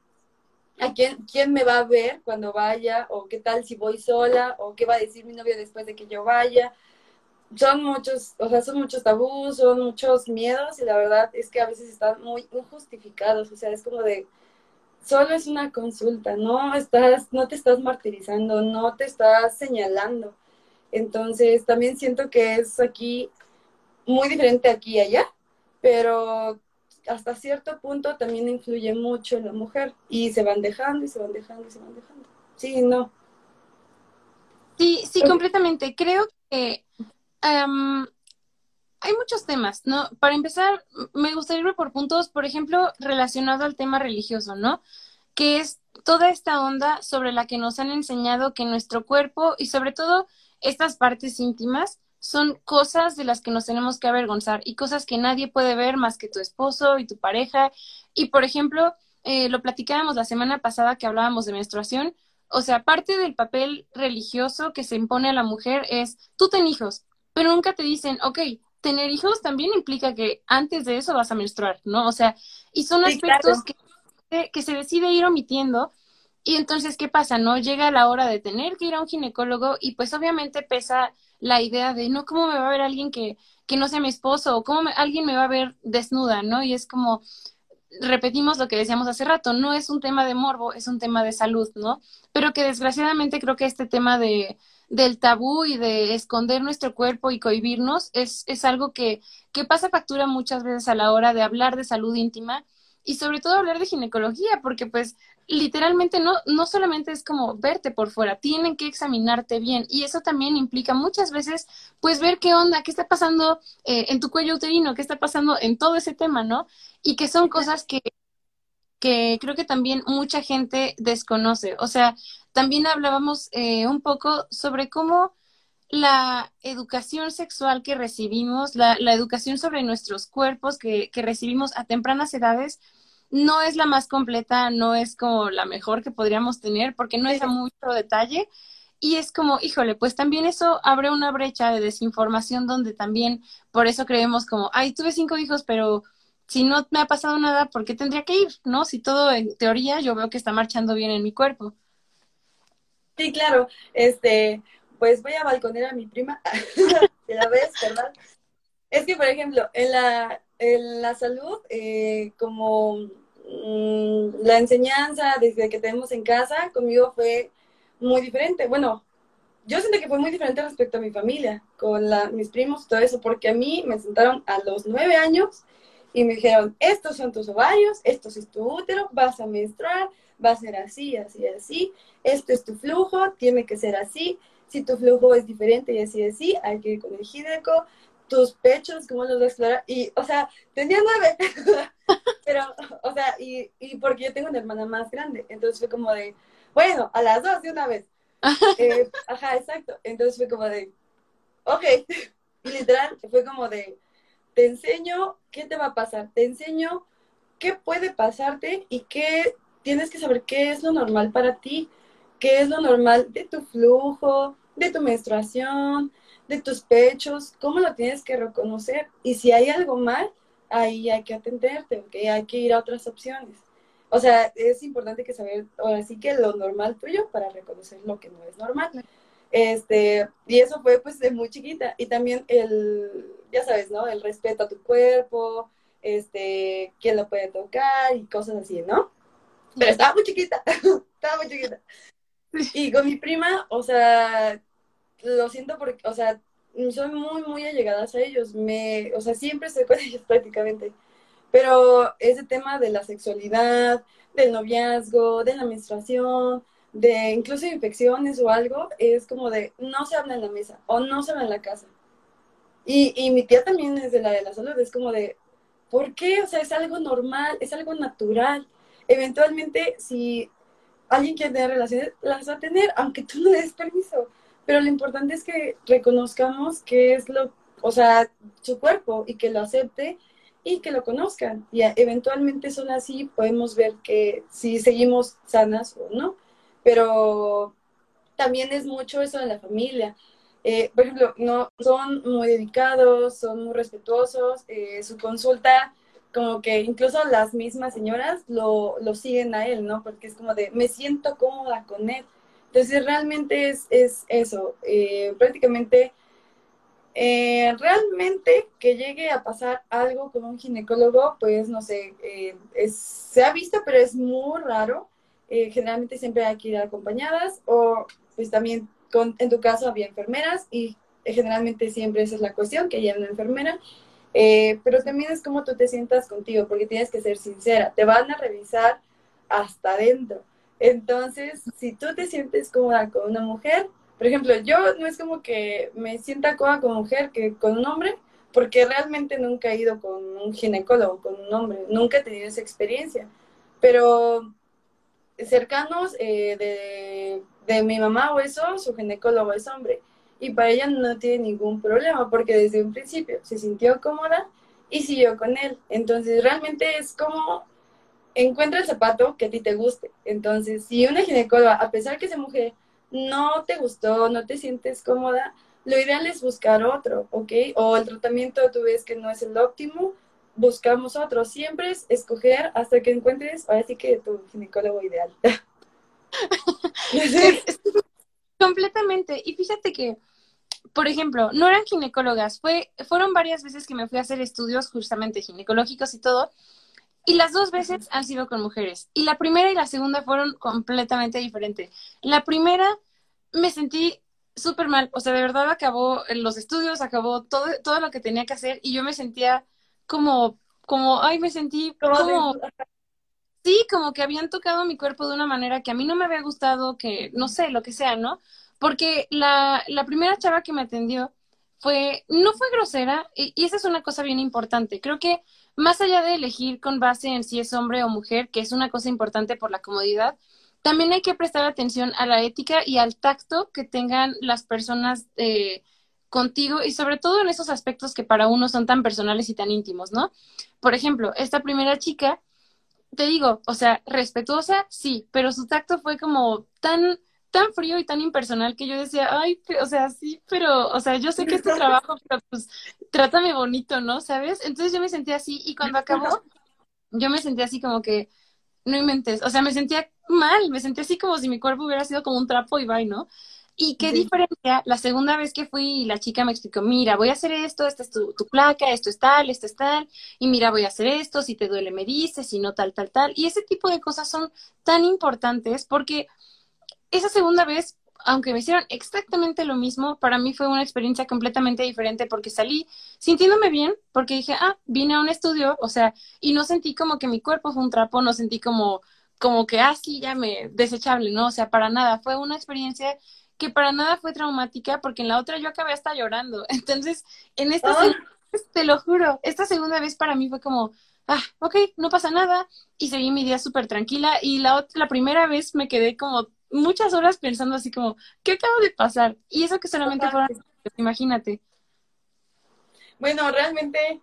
a quién, quién me va a ver cuando vaya, o qué tal si voy sola, o qué va a decir mi novio después de que yo vaya. Son muchos, o sea, son muchos tabús, son muchos miedos, y la verdad es que a veces están muy injustificados, o sea, es como de, solo es una consulta, no estás, no te estás martirizando, no te estás señalando. Entonces, también siento que es aquí muy diferente aquí y allá, pero hasta cierto punto también influye mucho en la mujer y se van dejando y se van dejando y se van dejando. Sí, no. Sí, sí, completamente. Creo que hay muchos temas, ¿no? Para empezar, me gustaría ir por puntos, por ejemplo, relacionado al tema religioso, ¿no? Que es toda esta onda sobre la que nos han enseñado que nuestro cuerpo y sobre todo estas partes íntimas son cosas de las que nos tenemos que avergonzar y cosas que nadie puede ver más que tu esposo y tu pareja. Y, por ejemplo, eh, lo platicábamos la semana pasada que hablábamos de menstruación. O sea, parte del papel religioso que se impone a la mujer es, tú ten hijos, pero nunca te dicen, ok, tener hijos también implica que antes de eso vas a menstruar, ¿no? O sea, y son aspectos que, que se decide ir omitiendo. Y entonces, ¿qué pasa? ¿No? Llega la hora de tener que ir a un ginecólogo y pues obviamente pesa la idea de, no, ¿cómo me va a ver alguien que, que no sea mi esposo? ¿O cómo alguien me va a ver desnuda? ¿No? Y es como, repetimos lo que decíamos hace rato, no es un tema de morbo, es un tema de salud, ¿no? Pero que desgraciadamente creo que este tema de, del tabú y de esconder nuestro cuerpo y cohibirnos es, es algo que, que pasa factura muchas veces a la hora de hablar de salud íntima y sobre todo hablar de ginecología, porque pues literalmente no, no solamente es como verte por fuera, tienen que examinarte bien y eso también implica muchas veces pues ver qué onda, qué está pasando eh, en tu cuello uterino, qué está pasando en todo ese tema, ¿no? Y que son cosas que, que creo que también mucha gente desconoce. O sea, también hablábamos eh, un poco sobre cómo la educación sexual que recibimos, la, educación sobre nuestros cuerpos que, que recibimos a tempranas edades, no es la más completa, no es como la mejor que podríamos tener, porque no es a mucho detalle. Y es como, híjole, pues también eso abre una brecha de desinformación donde también por eso creemos como, ay, tuve cinco hijos, pero si no me ha pasado nada, ¿por qué tendría que ir? ¿No? Si todo en teoría yo veo que está marchando bien en mi cuerpo. Sí, claro. Este, pues voy a balconer a mi prima. la vez, ¿verdad? Es que, por ejemplo, en la, en la salud, eh, como Mm, la enseñanza desde que tenemos en casa conmigo fue muy diferente. Bueno, yo siento que fue muy diferente respecto a mi familia, con mis primos y todo eso, porque a mí me sentaron a los nueve años y me dijeron, estos son tus ovarios, esto es tu útero, vas a menstruar, va a ser así, así, así, esto es tu flujo, tiene que ser así, si tu flujo es diferente y así, así, hay que ir con el gineco, tus pechos, ¿cómo los explorar? Y, o sea, tenía nueve, pero, o sea, y, y, porque yo tengo una hermana más grande, entonces fue como de, bueno, a las dos de una vez. Eh, ajá, exacto. Entonces fue como de, ok, y literal, fue como de, te enseño qué te va a pasar, te enseño qué puede pasarte y qué tienes que saber qué es lo normal para ti, qué es lo normal de tu flujo, de tu menstruación, de tus pechos, cómo lo tienes que reconocer. Y si hay algo mal, ahí hay que atenderte, ¿ok? Hay que ir a otras opciones. O sea, es importante que saber, ahora sí que lo normal tuyo para reconocer lo que no es normal. Este, y eso fue pues de muy chiquita. Y también el, ya sabes, ¿no? El respeto a tu cuerpo, este, quién lo puede tocar y cosas así, ¿no? Pero estaba muy chiquita, estaba muy chiquita. Y con mi prima, o sea, lo siento porque, o sea, son muy, muy allegadas a ellos. Me, o sea, siempre estoy con ellos prácticamente. Pero ese tema de la sexualidad, del noviazgo, de la menstruación, de incluso infecciones o algo, es como de no se habla en la mesa o no se habla en la casa. Y, y mi tía también es de la de la salud, es como de, ¿por qué? O sea, es algo normal, es algo natural. Eventualmente, si alguien quiere tener relaciones, las va a tener, aunque tú no des permiso. Pero lo importante es que reconozcamos que es lo, o sea, su cuerpo y que lo acepte y que lo conozcan. Y eventualmente son así, podemos ver que si seguimos sanas o no. Pero también es mucho eso de la familia. Eh, por ejemplo, no, son muy dedicados, son muy respetuosos, eh, su consulta como que incluso las mismas señoras lo, lo siguen a él, ¿no? Porque es como de, me siento cómoda con él. Entonces realmente es, es eso, eh, prácticamente, realmente que llegue a pasar algo con un ginecólogo, pues no sé, se ha visto, pero es muy raro. Generalmente siempre hay que ir acompañadas o pues también con, en tu caso había enfermeras y generalmente siempre esa es la cuestión, que haya una enfermera. pero también es como tú te sientas contigo, porque tienes que ser sincera. Te van a revisar hasta adentro. Entonces, si tú te sientes cómoda con una mujer, por ejemplo, yo no es como que me sienta cómoda con mujer que con un hombre, porque realmente nunca he ido con un ginecólogo, con un hombre, nunca he tenido esa experiencia. Pero cercanos eh, de, de mi mamá o eso, su ginecólogo es hombre. Y para ella no tiene ningún problema, porque desde un principio se sintió cómoda y siguió con él. Entonces, realmente es como encuentra el zapato que a ti te guste. Entonces, si una ginecóloga, a pesar que esa mujer no te gustó, no te sientes cómoda, lo ideal es buscar otro, ¿ok? O el tratamiento tú ves que no es el óptimo, buscamos otro. Siempre es escoger hasta que encuentres, ahora sí que tu ginecólogo ideal. Completamente. Y fíjate que, por ejemplo, no eran ginecólogas, fue, fueron varias veces que me fui a hacer estudios justamente ginecológicos y todo, y las dos veces han sido con mujeres. Y la primera y la segunda fueron completamente diferentes. La primera me sentí súper mal. O sea, de verdad acabó los estudios, acabó todo, todo lo que tenía que hacer y yo me sentía como, como, ay, me sentí como... Sí, como que habían tocado mi cuerpo de una manera que a mí no me había gustado, que no sé, lo que sea, ¿no? Porque la, la primera chava que me atendió fue, no fue grosera, y, y esa es una cosa bien importante. Creo que más allá de elegir con base en si es hombre o mujer, que es una cosa importante por la comodidad, también hay que prestar atención a la ética y al tacto que tengan las personas eh, contigo y sobre todo en esos aspectos que para uno son tan personales y tan íntimos, ¿no? Por ejemplo, esta primera chica, te digo, o sea, respetuosa, sí, pero su tacto fue como tan tan frío y tan impersonal que yo decía, ay, o sea, sí, pero, o sea, yo sé que es tu trabajo, pero pues trátame bonito, ¿no? ¿Sabes? Entonces yo me sentía así y cuando acabó, yo me sentía así como que, no inventes, o sea, me sentía mal, me sentía así como si mi cuerpo hubiera sido como un trapo y bye, ¿no? Y qué diferencia, la segunda vez que fui, la chica me explicó, mira, voy a hacer esto, esta es tu, tu, placa, esto es tal, esto es tal, y mira, voy a hacer esto, si te duele me dices, si no tal, tal, tal. Y ese tipo de cosas son tan importantes porque esa segunda vez, aunque me hicieron exactamente lo mismo, para mí fue una experiencia completamente diferente porque salí sintiéndome bien, porque dije, ah, vine a un estudio, o sea, y no sentí como que mi cuerpo fue un trapo, no sentí como, como que, ah, sí, ya me, desechable, ¿no? O sea, para nada, fue una experiencia que para nada fue traumática porque en la otra yo acabé hasta llorando. Entonces, en esta segunda vez, te lo juro, esta segunda vez para mí fue como, ah, ok, no pasa nada, y seguí mi día súper tranquila, y la, la primera vez me quedé como muchas horas pensando así como, ¿qué acaba de pasar? Y eso que solamente fueron, imagínate. Bueno, realmente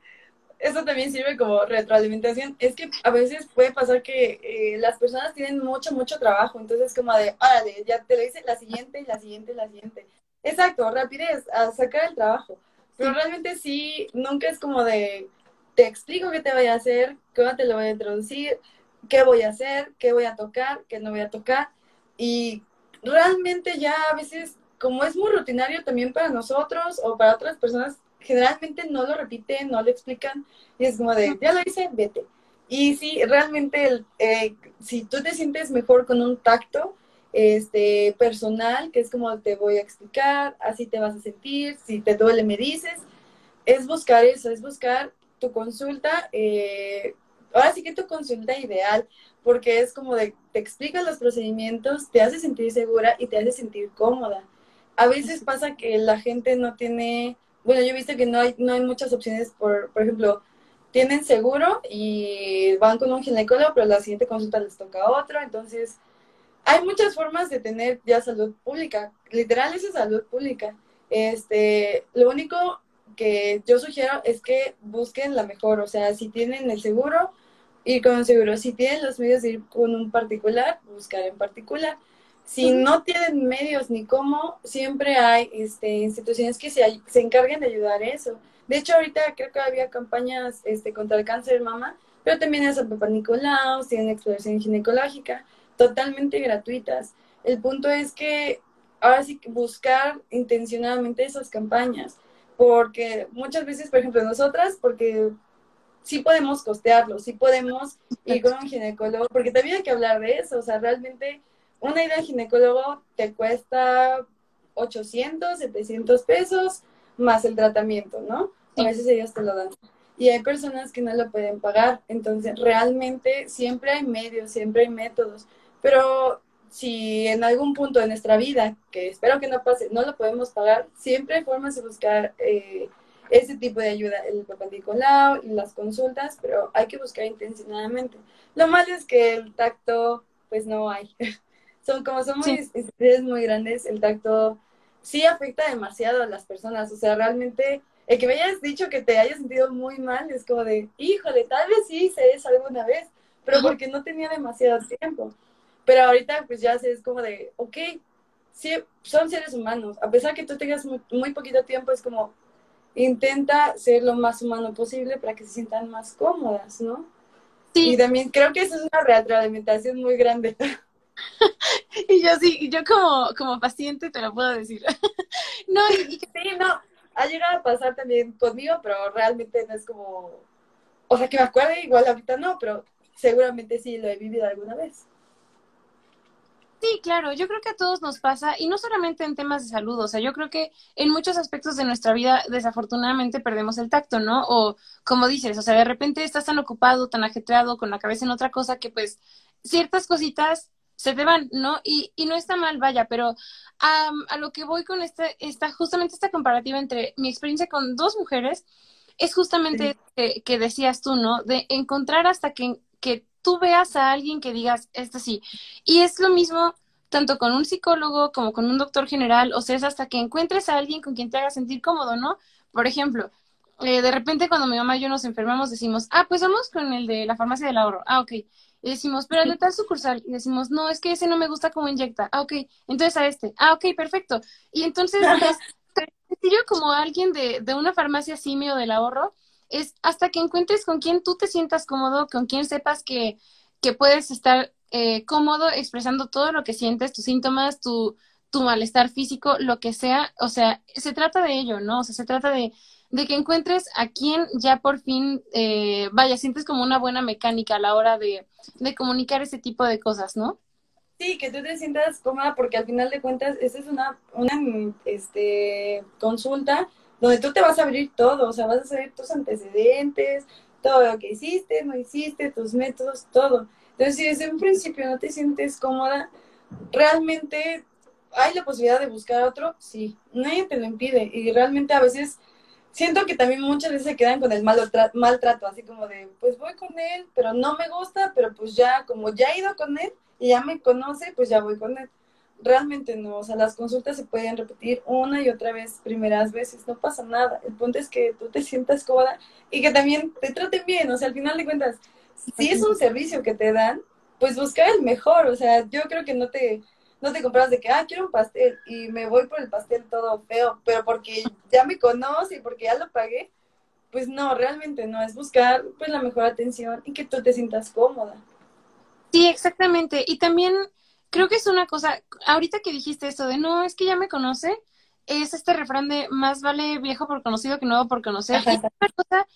eso también sirve como retroalimentación. Es que a veces puede pasar que eh, las personas tienen mucho, mucho trabajo, entonces como de, órale, ya te lo hice la siguiente, la siguiente, la siguiente. Exacto, rapidez, a sacar el trabajo. Pero realmente sí, nunca es como de, te explico qué te voy a hacer, cómo te lo voy a introducir, qué voy a hacer, qué voy a tocar, qué no voy a tocar. Y realmente ya a veces, como es muy rutinario también para nosotros o para otras personas, generalmente no lo repiten, no lo explican y es como de, ya lo hice, vete. Y sí, realmente, eh, si tú te sientes mejor con un tacto este, personal, que es como te voy a explicar, así te vas a sentir, si te duele me dices, es buscar eso, es buscar tu consulta, eh, ahora sí que tu consulta ideal, porque es como de, te explica los procedimientos, te hace sentir segura y te hace sentir cómoda. A veces pasa que la gente no tiene, bueno, yo he visto que no hay, no hay muchas opciones, por, por ejemplo, tienen seguro y van con un ginecólogo, pero la siguiente consulta les toca a otro, entonces hay muchas formas de tener ya salud pública, literal es salud pública. Este, lo único que yo sugiero es que busquen la mejor, o sea, si tienen el seguro, ir con un seguro. Si tienen los medios de ir con un particular, buscar en particular. Si no tienen medios ni cómo, siempre hay este, instituciones que se, se encarguen de ayudar eso. De hecho, ahorita creo que había campañas este, contra el cáncer de mama, pero también en San Papá Nicolau, tienen exploración ginecológica, totalmente gratuitas. El punto es que ahora sí que buscar intencionadamente esas campañas, porque muchas veces, por ejemplo, nosotras, porque sí podemos costearlo, sí podemos ir con un ginecólogo, porque también hay que hablar de eso, o sea, realmente una ida al ginecólogo te cuesta 800, 700 pesos más el tratamiento, ¿no? A veces ellos te lo dan. Y hay personas que no lo pueden pagar. Entonces, realmente siempre hay medios, siempre hay métodos. Pero si en algún punto de nuestra vida, que espero que no pase, no lo podemos pagar, siempre hay formas de buscar eh, ese tipo de ayuda, el perpendicular, las consultas, pero hay que buscar intencionadamente. Lo malo es que el tacto, pues no hay. son como somos sí. muy grandes, el tacto sí afecta demasiado a las personas. O sea, realmente el que me hayas dicho que te hayas sentido muy mal es como de, híjole, tal vez sí hice eso alguna vez, pero porque no tenía demasiado tiempo. Pero ahorita pues ya es como de, ok, sí, son seres humanos. A pesar que tú tengas muy, muy poquito tiempo, es como, intenta ser lo más humano posible para que se sientan más cómodas, ¿no? Sí. Y también creo que eso es una retroalimentación muy grande. y yo sí, yo como, como paciente te lo puedo decir. no, y, sí, no, ha llegado a pasar también conmigo, pero realmente no es como, o sea, que me acuerde, igual ahorita no, pero seguramente sí lo he vivido alguna vez. Sí, claro, yo creo que a todos nos pasa, y no solamente en temas de salud, o sea, yo creo que en muchos aspectos de nuestra vida desafortunadamente perdemos el tacto, ¿no? O como dices, o sea, de repente estás tan ocupado, tan ajetreado, con la cabeza en otra cosa, que pues ciertas cositas se te van, ¿no? Y, y no está mal, vaya, pero a lo que voy con esta, esta, justamente esta comparativa entre mi experiencia con dos mujeres, es justamente que, que, decías tú, ¿no? De encontrar hasta que, que tú veas a alguien que digas, esto sí. Y es lo mismo tanto con un psicólogo como con un doctor general, o sea, es hasta que encuentres a alguien con quien te haga sentir cómodo, ¿no? Por ejemplo, eh, de repente cuando mi mamá y yo nos enfermamos decimos, ah, pues vamos con el de la farmacia del ahorro, ah, ok. Y decimos, pero de tal sucursal. Y decimos, no, es que ese no me gusta cómo inyecta. Ah, ok. Entonces a este. Ah, ok, perfecto. Y entonces, yo como alguien de, de una farmacia simio del ahorro, es hasta que encuentres con quien tú te sientas cómodo, con quien sepas que, que puedes estar eh, cómodo expresando todo lo que sientes, tus síntomas, tu, tu malestar físico, lo que sea. O sea, se trata de ello, ¿no? O sea, se trata de de que encuentres a quien ya por fin, eh, vaya, sientes como una buena mecánica a la hora de, de, comunicar ese tipo de cosas, ¿no? Sí, que tú te sientas cómoda porque al final de cuentas esa es una, una este, consulta donde tú te vas a abrir todo, o sea, vas a saber tus antecedentes, todo lo que hiciste, no hiciste, tus métodos, todo. Entonces, si desde un principio no te sientes cómoda, realmente hay la posibilidad de buscar otro, sí, nadie te lo impide y realmente a veces siento que también muchas veces se quedan con el maltrato, así como de, pues voy con él, pero no me gusta, pero pues ya, como ya he ido con él y ya me conoce, pues ya voy con él. Realmente no, o sea, las consultas se pueden repetir una y otra vez, primeras veces, no pasa nada. El punto es que tú te sientas cómoda y que también te traten bien, o sea, al final de cuentas, si es un servicio que te dan, pues busca el mejor, o sea, yo creo que no te, no te compras de que, ah, quiero un pastel y me voy por el pastel todo feo, pero porque ya me conoce y porque ya lo pagué, pues no, realmente no, es buscar pues la mejor atención y que tú te sientas cómoda. Sí, exactamente. Y también creo que es una cosa, ahorita que dijiste esto de no, es que ya me conoce, es este refrán de más vale viejo por conocido que nuevo por conocer. es una cosa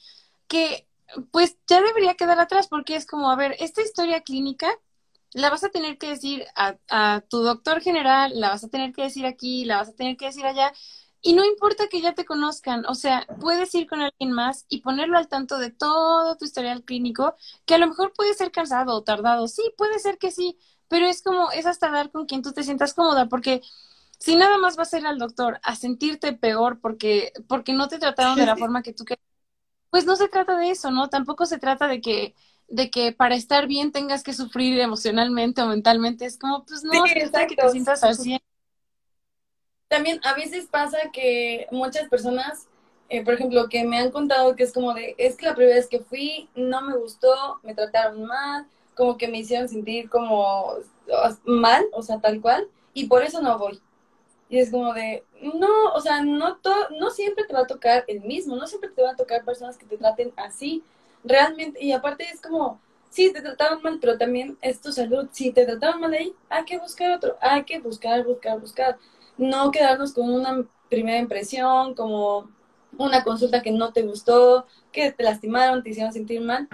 que pues ya debería quedar atrás porque es como, a ver, esta historia clínica la vas a tener que decir a, a, tu doctor general, la vas a tener que decir aquí, la vas a tener que decir allá, y no importa que ya te conozcan, o sea, puedes ir con alguien más y ponerlo al tanto de todo tu historial clínico, que a lo mejor puede ser cansado o tardado, sí, puede ser que sí, pero es como, es hasta dar con quien tú te sientas cómoda, porque si nada más vas a ir al doctor a sentirte peor porque, porque no te trataron de la forma que tú querías, pues no se trata de eso, ¿no? Tampoco se trata de que de que para estar bien tengas que sufrir emocionalmente o mentalmente. Es como, pues no, sí, que te sientas así. También a veces pasa que muchas personas, eh, por ejemplo, que me han contado que es como de, es que la primera vez que fui no me gustó, me trataron mal, como que me hicieron sentir como mal, o sea, tal cual. y por eso no voy. Y es como de, no, o sea, no, no siempre te va a tocar el mismo, no siempre te van a tocar personas que te traten así, realmente, y aparte es como, sí, te trataron mal, pero también es tu salud, si te trataron mal ahí, hay que buscar otro, hay que buscar, buscar, buscar, no quedarnos con una primera impresión, como una consulta que no te gustó, que te lastimaron, te hicieron sentir mal,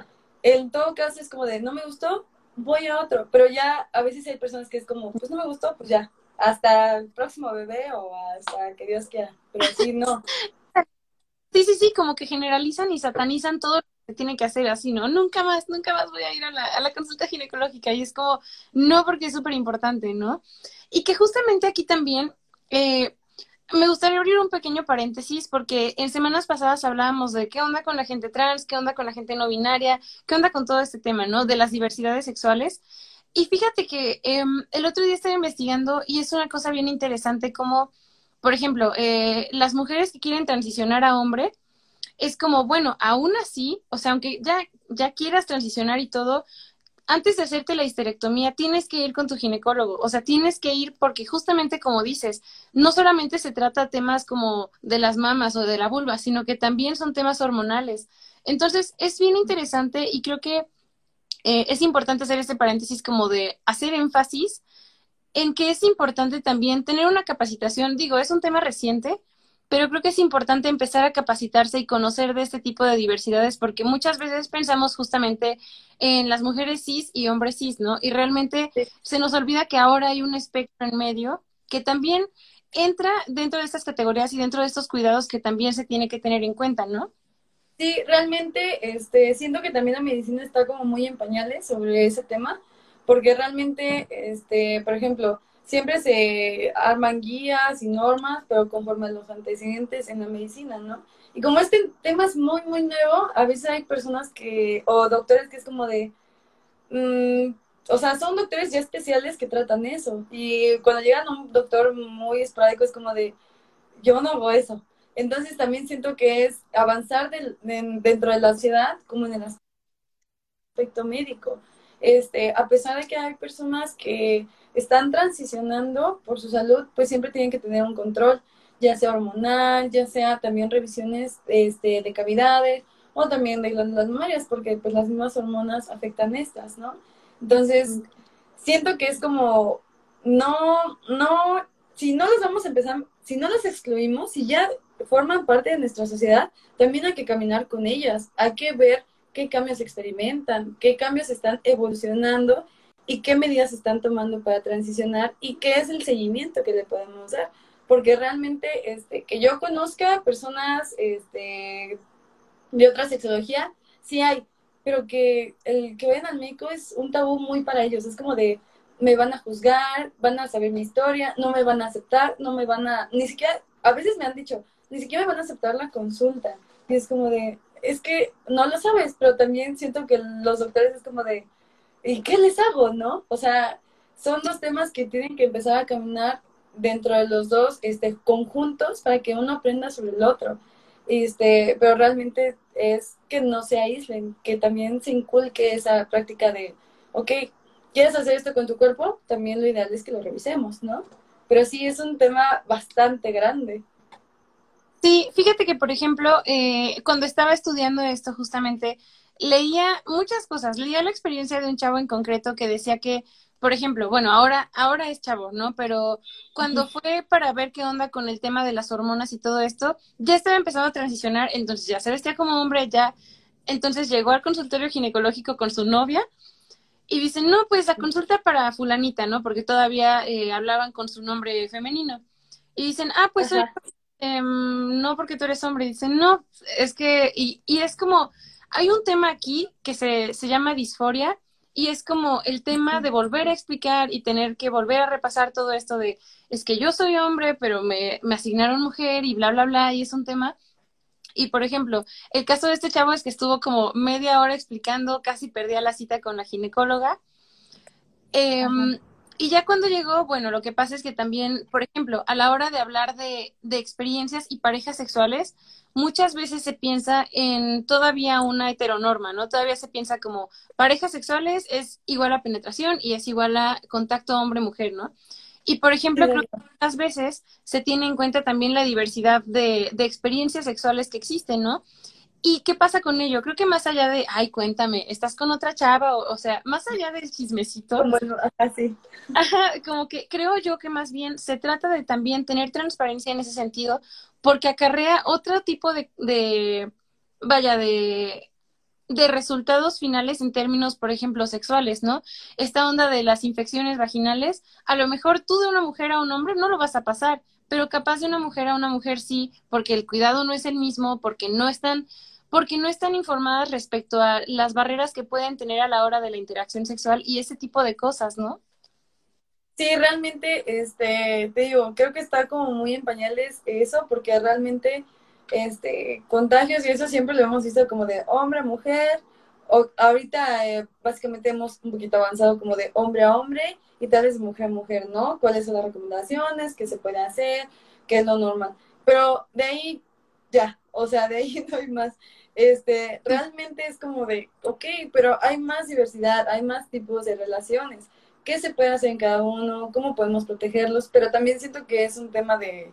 en todo caso es como de, no me gustó, voy a otro, pero ya a veces hay personas que es como, pues no me gustó, pues ya, hasta el próximo bebé o hasta que Dios quiera, pero sí, no. Sí, sí, sí, como que generalizan y satanizan todo que tiene que hacer así, ¿no? Nunca más, nunca más voy a ir a la, a la consulta ginecológica y es como, no, porque es súper importante, ¿no? Y que justamente aquí también, eh, me gustaría abrir un pequeño paréntesis porque en semanas pasadas hablábamos de qué onda con la gente trans, qué onda con la gente no binaria, qué onda con todo este tema, ¿no? De las diversidades sexuales. Y fíjate que em, el otro día estaba investigando y es una cosa bien interesante como, por ejemplo, eh, las mujeres que quieren transicionar a hombre, es como, bueno, aún así, o sea, aunque ya, ya quieras transicionar y todo, antes de hacerte la histerectomía tienes que ir con tu ginecólogo, o sea, tienes que ir porque justamente como dices, no solamente se trata temas como de las mamas o de la vulva, sino que también son temas hormonales. Entonces, es bien interesante y creo que eh, es importante hacer este paréntesis como de hacer énfasis en que es importante también tener una capacitación, digo, es un tema reciente, pero creo que es importante empezar a capacitarse y conocer de este tipo de diversidades porque muchas veces pensamos justamente en las mujeres cis y hombres cis, ¿no? Y realmente se nos olvida que ahora hay un espectro en medio que también entra dentro de estas categorías y dentro de estos cuidados que también se tiene que tener en cuenta, ¿no? Sí, realmente este, siento que también la medicina está como muy en pañales sobre ese tema, porque realmente, este, por ejemplo, siempre se arman guías y normas, pero conforme los antecedentes en la medicina, ¿no? Y como este tema es muy, muy nuevo, a veces hay personas que, o doctores que es como de, mm, o sea, son doctores ya especiales que tratan eso. Y cuando llegan a un doctor muy esporádico es como de, yo no hago eso. Entonces también siento que es avanzar dentro de la sociedad como en el aspecto médico. Este, a pesar de que hay personas que están transicionando por su salud, pues siempre tienen que tener un control, ya sea hormonal, ya sea también revisiones este, de cavidades o también de las mamarias, porque pues las mismas hormonas afectan estas, ¿no? Entonces, siento que es como, no, no, si no las vamos a empezar, si no las excluimos, si ya forman parte de nuestra sociedad, también hay que caminar con ellas, hay que ver qué cambios experimentan, qué cambios están evolucionando y qué medidas están tomando para transicionar y qué es el seguimiento que le podemos dar. Porque realmente este, que yo conozca personas este, de otra sexología, sí hay, pero que el que vayan al médico es un tabú muy para ellos, es como de me van a juzgar, van a saber mi historia, no me van a aceptar, no me van a, ni siquiera, a veces me han dicho, ni siquiera me van a aceptar la consulta. Y es como de, es que no lo sabes, pero también siento que los doctores es como de, ¿y qué les hago, no? O sea, son dos temas que tienen que empezar a caminar dentro de los dos este, conjuntos para que uno aprenda sobre el otro. Este, pero realmente es que no se aíslen, que también se inculque esa práctica de, ok, ¿quieres hacer esto con tu cuerpo? También lo ideal es que lo revisemos, ¿no? Pero sí es un tema bastante grande. Sí, fíjate que, por ejemplo, eh, cuando estaba estudiando esto justamente, leía muchas cosas. Leía la experiencia de un chavo en concreto que decía que, por ejemplo, bueno, ahora, ahora es chavo, ¿no? Pero cuando fue para ver qué onda con el tema de las hormonas y todo esto, ya estaba empezando a transicionar, entonces ya se vestía como hombre, ya, entonces llegó al consultorio ginecológico con su novia y dicen, no, pues la consulta para fulanita, ¿no? Porque todavía eh, hablaban con su nombre femenino. Y dicen, ah, pues Em, no porque tú eres hombre, dicen, no, es que, y, y es como, hay un tema aquí que se, se llama disforia y es como el tema de volver a explicar y tener que volver a repasar todo esto de, es que yo soy hombre, pero me, me asignaron mujer y bla, bla, bla, y es un tema. Y por ejemplo, el caso de este chavo es que estuvo como media hora explicando, casi perdía la cita con la ginecóloga. Eh, y ya cuando llegó, bueno, lo que pasa es que también, por ejemplo, a la hora de hablar de, de experiencias y parejas sexuales, muchas veces se piensa en todavía una heteronorma, ¿no? Todavía se piensa como parejas sexuales es igual a penetración y es igual a contacto hombre-mujer, ¿no? Y por ejemplo, creo que muchas veces se tiene en cuenta también la diversidad de, de experiencias sexuales que existen, ¿no? ¿Y qué pasa con ello? Creo que más allá de, ay, cuéntame, ¿estás con otra chava? O, sea, más allá del chismecito. Bueno, así. Ajá, como que creo yo que más bien se trata de también tener transparencia en ese sentido, porque acarrea otro tipo de, de vaya, de, de resultados finales en términos, por ejemplo, sexuales, ¿no? Esta onda de las infecciones vaginales, a lo mejor tú de una mujer a un hombre no lo vas a pasar, pero capaz de una mujer a una mujer sí, porque el cuidado no es el mismo, porque no están porque no están informadas respecto a las barreras que pueden tener a la hora de la interacción sexual y ese tipo de cosas, ¿no? Sí, realmente, este, te digo, creo que está como muy en pañales eso, porque realmente, este, contagios y eso siempre lo hemos visto como de hombre a mujer, o ahorita eh, básicamente hemos un poquito avanzado como de hombre a hombre y tal vez mujer mujer, ¿no? ¿Cuáles son las recomendaciones? ¿Qué se puede hacer? ¿Qué es lo normal? Pero de ahí, ya, o sea, de ahí no hay más este, realmente es como de, ok, pero hay más diversidad, hay más tipos de relaciones. ¿Qué se puede hacer en cada uno? ¿Cómo podemos protegerlos? Pero también siento que es un tema de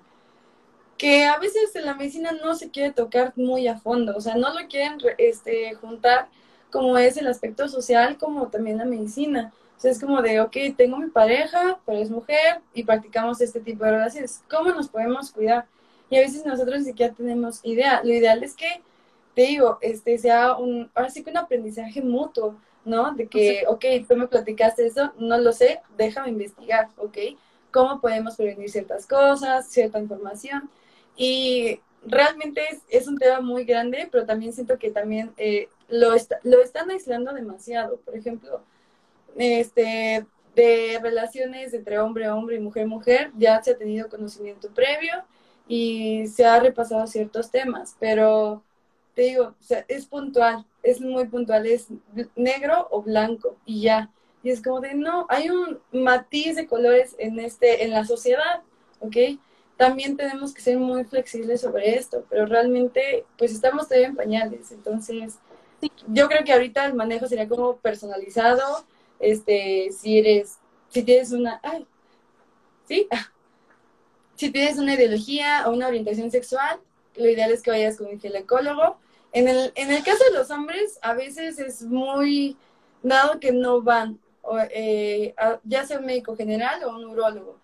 que a veces en la medicina no se quiere tocar muy a fondo, o sea, no lo quieren este, juntar como es el aspecto social, como también la medicina. Sea, es como de, ok, tengo mi pareja, pero es mujer y practicamos este tipo de relaciones. ¿Cómo nos podemos cuidar? Y a veces nosotros ni siquiera tenemos idea. Lo ideal es que te digo, este sea un, ahora sí que un aprendizaje mutuo, ¿no? De que, ok, tú me platicaste eso, no lo sé, déjame investigar, ¿ok? ¿Cómo podemos prevenir ciertas cosas, cierta información? Y realmente es, es un tema muy grande, pero también siento que también eh, lo, lo están aislando demasiado. Por ejemplo, este, de relaciones entre hombre a hombre y mujer a mujer, ya se ha tenido conocimiento previo y se ha repasado ciertos temas, pero te digo, o sea, es puntual, es muy puntual, es negro o blanco y ya. Y es como de, no, hay un matiz de colores en, este, en la sociedad, ¿ok? También tenemos que ser muy flexibles sobre esto, pero realmente, pues estamos todavía en pañales, entonces, yo creo que ahorita el manejo sería como personalizado, este, si eres, si tienes una, ay, ¿sí? Si tienes una ideología o una orientación sexual, lo ideal es que vayas con un ginecólogo en el, en el caso de los hombres, a veces es muy dado que no van, eh, ya sea un médico general o un urólogo.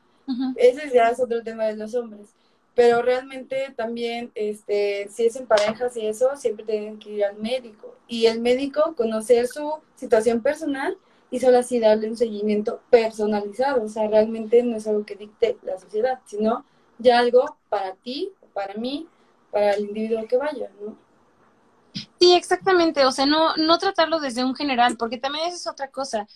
Ese ya es otro tema de los hombres. Pero realmente también, este, si es en parejas y eso, siempre tienen que ir al médico. Y el médico conocer su situación personal y solo así darle un seguimiento personalizado. O sea, realmente no es algo que dicte la sociedad, sino ya algo para ti, para mí, para el individuo que vaya, ¿no? Sí, exactamente. O sea, no, no tratarlo desde un general, porque también esa es otra cosa.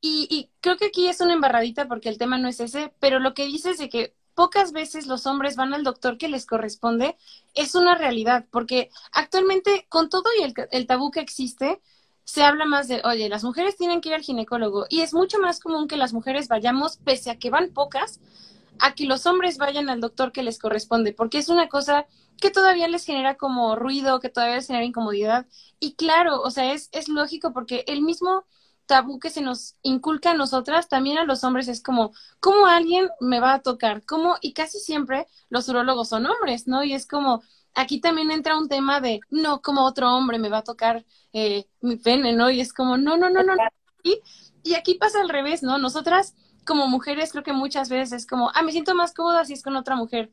Y, y creo que aquí es una embarradita porque el tema no es ese, pero lo que dices de que pocas veces los hombres van al doctor que les corresponde es una realidad, porque actualmente con todo y el, el tabú que existe, se habla más de, oye, las mujeres tienen que ir al ginecólogo y es mucho más común que las mujeres vayamos, pese a que van pocas, a que los hombres vayan al doctor que les corresponde, porque es una cosa que todavía les genera como ruido, que todavía les genera incomodidad. Y claro, o sea, es, es lógico porque el mismo tabú que se nos inculca a nosotras, también a los hombres es como, ¿cómo alguien me va a tocar? ¿Cómo? Y casi siempre los urólogos son hombres, ¿no? Y es como, aquí también entra un tema de, no, como otro hombre me va a tocar eh, mi pene, ¿no? Y es como, no, no, no, no. Y, y aquí pasa al revés, ¿no? Nosotras como mujeres creo que muchas veces es como, ah, me siento más cómoda si es con otra mujer.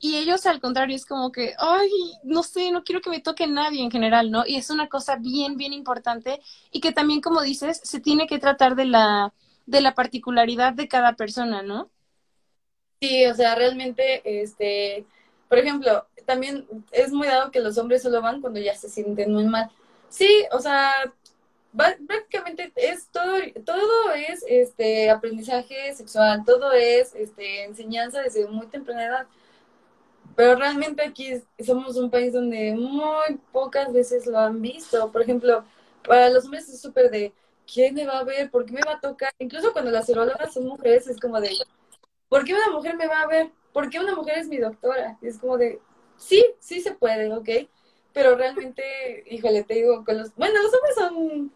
Y ellos al contrario es como que, ay, no sé, no quiero que me toque nadie en general, ¿no? Y es una cosa bien, bien importante y que también, como dices, se tiene que tratar de la, de la particularidad de cada persona, ¿no? Sí, o sea, realmente, este, por ejemplo, también es muy dado que los hombres solo van cuando ya se sienten muy mal. Sí, o sea, prácticamente es todo, todo es este aprendizaje sexual, todo es este enseñanza desde muy temprana edad. Pero realmente aquí somos un país donde muy pocas veces lo han visto. Por ejemplo, para los hombres es súper de ¿quién me va a ver? ¿Por qué me va a tocar? Incluso cuando las urologas son mujeres es como de ¿por qué una mujer me va a ver? ¿Por qué una mujer es mi doctora? Y es como de sí, sí se puede, ¿ok? Pero realmente, híjole, te digo, con los, bueno, los hombres son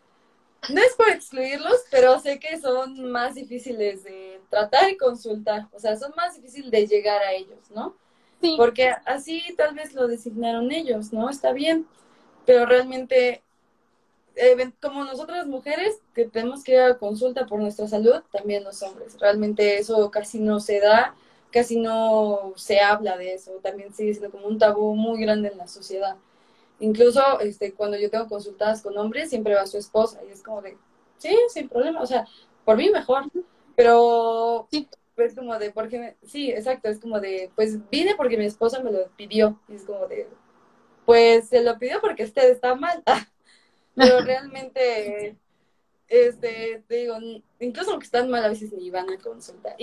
no es por excluirlos, pero sé que son más difíciles de tratar y consultar, o sea, son más difíciles de llegar a ellos, ¿no? Sí. Porque así tal vez lo designaron ellos, ¿no? Está bien, pero realmente, eh, como nosotras mujeres que tenemos que ir a consulta por nuestra salud, también los hombres, realmente eso casi no se da, casi no se habla de eso, también sigue siendo como un tabú muy grande en la sociedad. Incluso este, cuando yo tengo consultadas con hombres, siempre va su esposa y es como de, sí, sin problema, o sea, por mí mejor, pero sí. es como de, porque, sí, exacto, es como de, pues vine porque mi esposa me lo pidió, y es como de, pues se lo pidió porque usted está mal, pero realmente, este, te digo, incluso aunque están mal, a veces ni van a consultar,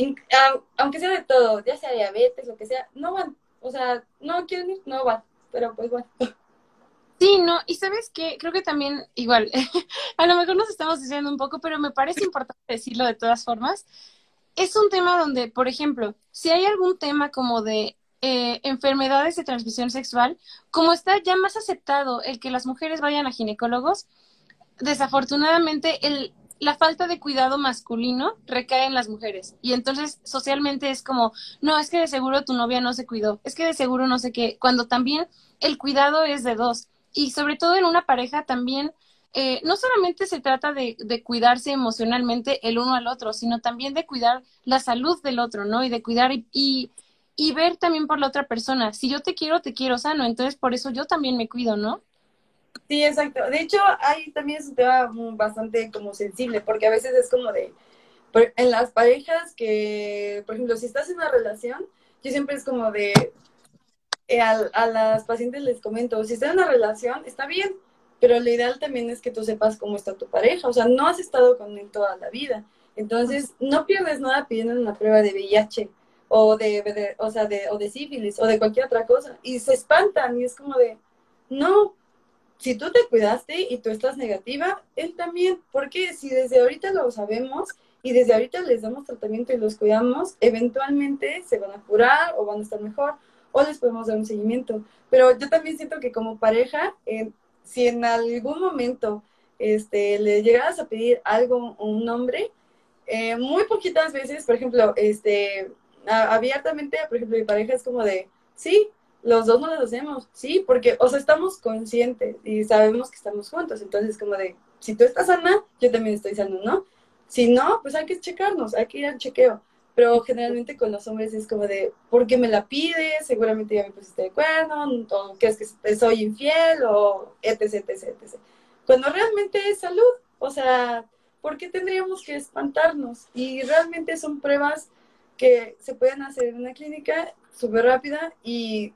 aunque sea de todo, ya sea diabetes, lo que sea, no van, o sea, no quieren ir, no van, pero pues bueno. Sí, no, y sabes qué, creo que también, igual, a lo mejor nos estamos diciendo un poco, pero me parece importante decirlo de todas formas. Es un tema donde, por ejemplo, si hay algún tema como de eh, enfermedades de transmisión sexual, como está ya más aceptado el que las mujeres vayan a ginecólogos, desafortunadamente el, la falta de cuidado masculino recae en las mujeres. Y entonces socialmente es como, no, es que de seguro tu novia no se cuidó, es que de seguro no sé qué, cuando también el cuidado es de dos y sobre todo en una pareja también, eh, no solamente se trata de, de, cuidarse emocionalmente el uno al otro, sino también de cuidar la salud del otro, ¿no? Y de cuidar y, y, ver también por la otra persona. Si yo te quiero, te quiero sano, entonces por eso yo también me cuido, ¿no? Sí, exacto. De hecho, ahí también es un tema bastante como sensible, porque a veces es como de, en las parejas que, por ejemplo, si estás en una relación, yo siempre es como de, eh, a, las pacientes les comento, si está en una relación, está bien, pero lo ideal también es que tú sepas cómo está tu pareja, o sea, no has estado con él toda la vida, entonces no pierdes nada pidiendo una prueba de VIH o de, o sea, de, o de sífilis o de cualquier otra cosa, y se espantan y es como de, no, si tú te cuidaste y tú estás negativa, él también, porque si desde ahorita lo sabemos y desde ahorita les damos tratamiento y los cuidamos, eventualmente se van a curar o van a estar mejor o les podemos dar un seguimiento. Pero yo también siento que como pareja, eh, si en algún momento este, le llegaras a pedir algo un nombre, eh, muy poquitas veces, por ejemplo, este, abiertamente, por ejemplo, mi pareja es como de, sí, los dos no lo hacemos, sí, porque, o sea, estamos conscientes y sabemos que estamos juntos, entonces como de, si tú estás sana, yo también estoy sano, ¿no? Si no, pues hay que checarnos, hay que ir al chequeo pero generalmente con los hombres es como de, ¿por qué me la pides? Seguramente ya me pusiste de acuerdo, o crees que soy infiel, o etc, etc, etc. Cuando realmente es salud, o sea, ¿por qué tendríamos que espantarnos? Y realmente son pruebas que se pueden hacer en una clínica súper rápida y,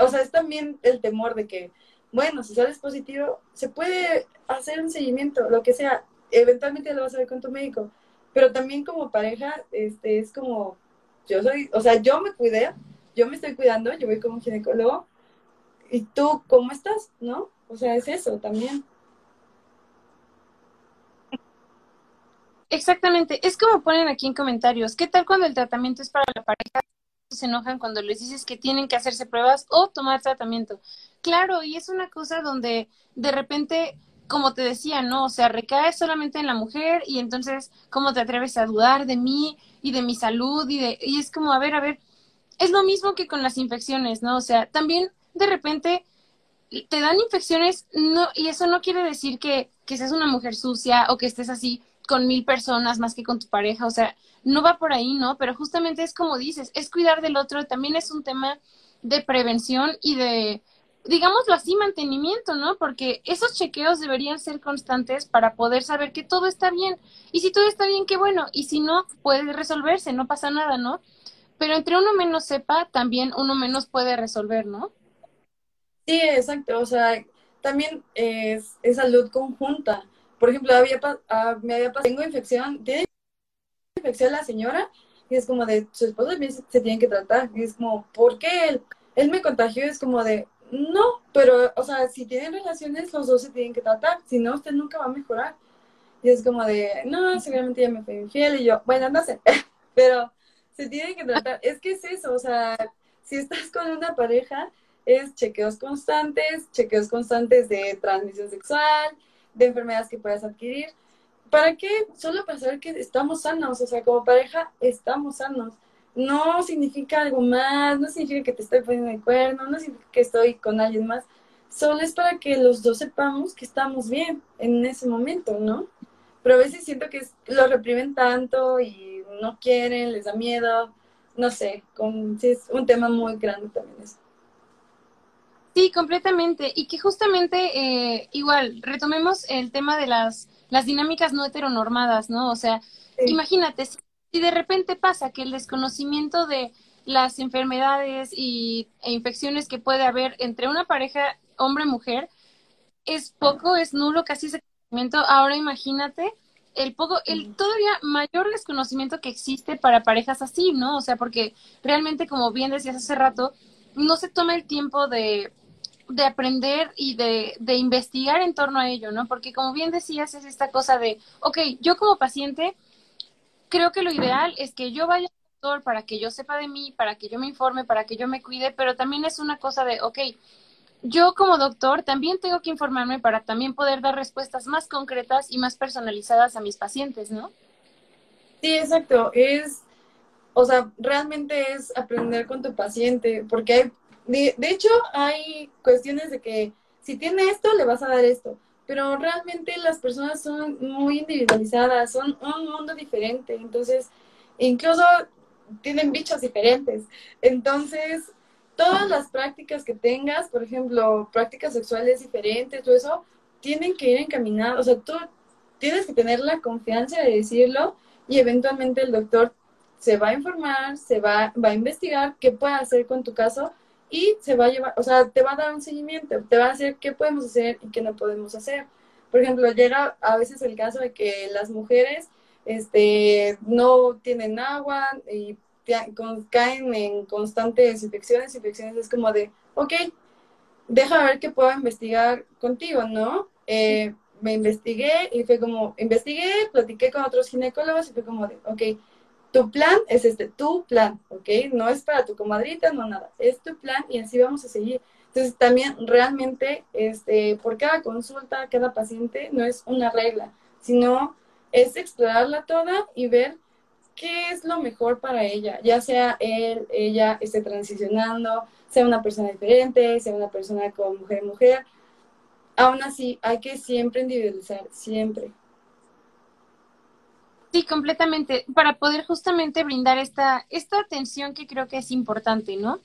o sea, es también el temor de que, bueno, si sales positivo, se puede hacer un seguimiento, lo que sea, eventualmente lo vas a ver con tu médico, pero también como pareja, este, es como, yo soy, o sea, yo me cuidé, yo me estoy cuidando, yo voy como ginecólogo, y tú, ¿cómo estás? ¿No? O sea, es eso también. Exactamente, es como ponen aquí en comentarios, ¿qué tal cuando el tratamiento es para la pareja? Se enojan cuando les dices que tienen que hacerse pruebas o tomar tratamiento. Claro, y es una cosa donde de repente como te decía, ¿no? O sea, recae solamente en la mujer y entonces, ¿cómo te atreves a dudar de mí y de mi salud? Y, de, y es como, a ver, a ver, es lo mismo que con las infecciones, ¿no? O sea, también de repente te dan infecciones, no, y eso no quiere decir que, que seas una mujer sucia o que estés así con mil personas más que con tu pareja, o sea, no va por ahí, ¿no? Pero justamente es como dices, es cuidar del otro, también es un tema de prevención y de, digámoslo así, mantenimiento, ¿no? Porque esos chequeos deberían ser constantes para poder saber que todo está bien. Y si todo está bien, qué bueno. Y si no, puede resolverse, no pasa nada, ¿no? Pero entre uno menos sepa, también uno menos puede resolver, ¿no? Sí, exacto. O sea, también es, salud conjunta. Por ejemplo, había, ah, me había pasado, tengo infección, tiene infección la señora, y es como de, su esposo también se, se tiene que tratar. Y es como, ¿por qué él? Él me contagió, es como de, no, pero, o sea, si tienen relaciones, los dos se tienen que tratar, si no, usted nunca va a mejorar. Y es como de, no, seguramente ya me fui infiel y yo, bueno, no sé, pero se tienen que tratar. Es que es eso, o sea, si estás con una pareja, es chequeos constantes, chequeos constantes de transmisión sexual, de enfermedades que puedas adquirir. ¿Para qué? Solo saber que estamos sanos, o sea, como pareja estamos sanos. No significa algo más, no significa que te estoy poniendo el cuerno, no significa que estoy con alguien más. Solo es para que los dos sepamos que estamos bien en ese momento, ¿no? Pero a veces siento que lo reprimen tanto y no quieren, les da miedo, no sé, con, es un tema muy grande también eso. Sí, completamente. Y que justamente, eh, igual, retomemos el tema de las, las dinámicas no heteronormadas, ¿no? O sea, imagínate, si, de repente pasa que el desconocimiento de las enfermedades y, e infecciones que puede haber entre una pareja hombre-mujer es poco, es nulo, casi ese conocimiento, ahora imagínate el poco, el todavía mayor desconocimiento que existe para parejas así, ¿no? O sea, porque realmente, como bien decías hace rato, no se toma el tiempo de, de aprender y de, de, investigar en torno a ello, ¿no? Porque como bien decías, es esta cosa de, ok, yo como paciente, creo que lo ideal es que yo vaya al doctor para que yo sepa de mí, para que yo me informe, para que yo me cuide, pero también es una cosa de, ok, yo como doctor también tengo que informarme para también poder dar respuestas más concretas y más personalizadas a mis pacientes, ¿no? Sí, exacto. Es, o sea, realmente es aprender con tu paciente, porque hay, de, hecho hay cuestiones de que si tiene esto, le vas a dar esto, pero realmente las personas son muy individualizadas, son un mundo diferente, entonces incluso tienen bichos diferentes. Entonces, todas las prácticas que tengas, por ejemplo, prácticas sexuales diferentes, todo eso, tienen que ir encaminadas, o sea, tú tienes que tener la confianza de decirlo y eventualmente el doctor se va a informar, se va, va a investigar qué puede hacer con tu caso y se va a llevar, o sea, te va a dar un seguimiento, te va a decir qué podemos hacer y qué no podemos hacer. Por ejemplo, llega a veces el caso de que las mujeres este, no tienen agua y caen en constantes infecciones, infecciones es como de, ok, deja ver qué puedo investigar contigo, ¿no? Eh, me investigué y fue como, investigué, platiqué con otros ginecólogos y fue como de, ok, tu plan es este, tu plan, ¿ok? No es para tu comadrita, no nada, es tu plan y así vamos a seguir. Entonces también realmente, este, por cada consulta, cada paciente, no es una regla, sino es explorarla toda y ver qué es lo mejor para ella, ya sea él, ella esté transicionando, sea una persona diferente, sea una persona con mujer mujer. Aún así, hay que siempre individualizar, siempre. Sí, completamente, para poder justamente brindar esta, esta atención que creo que es importante, ¿no?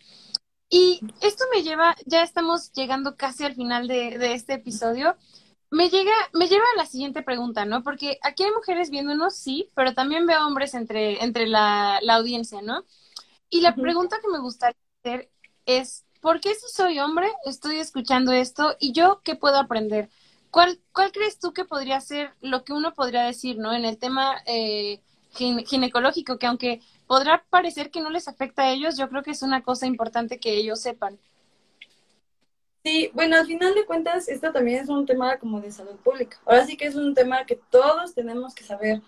Y esto me lleva, ya estamos llegando casi al final de, de este episodio, me llega, me lleva a la siguiente pregunta, ¿no? Porque aquí hay mujeres viéndonos, sí, pero también veo hombres entre, entre la, audiencia, ¿no? Y la pregunta que me gustaría hacer es, ¿por qué si soy hombre estoy escuchando esto y yo qué puedo aprender? ¿Cuál, cuál crees tú que podría ser lo que uno podría decir, ¿no? En el tema eh, ginecológico, que aunque podrá parecer que no les afecta a ellos, yo creo que es una cosa importante que ellos sepan. Sí, bueno, al final de cuentas, esto también es un tema como de salud pública. Ahora sí que es un tema que todos tenemos que saber,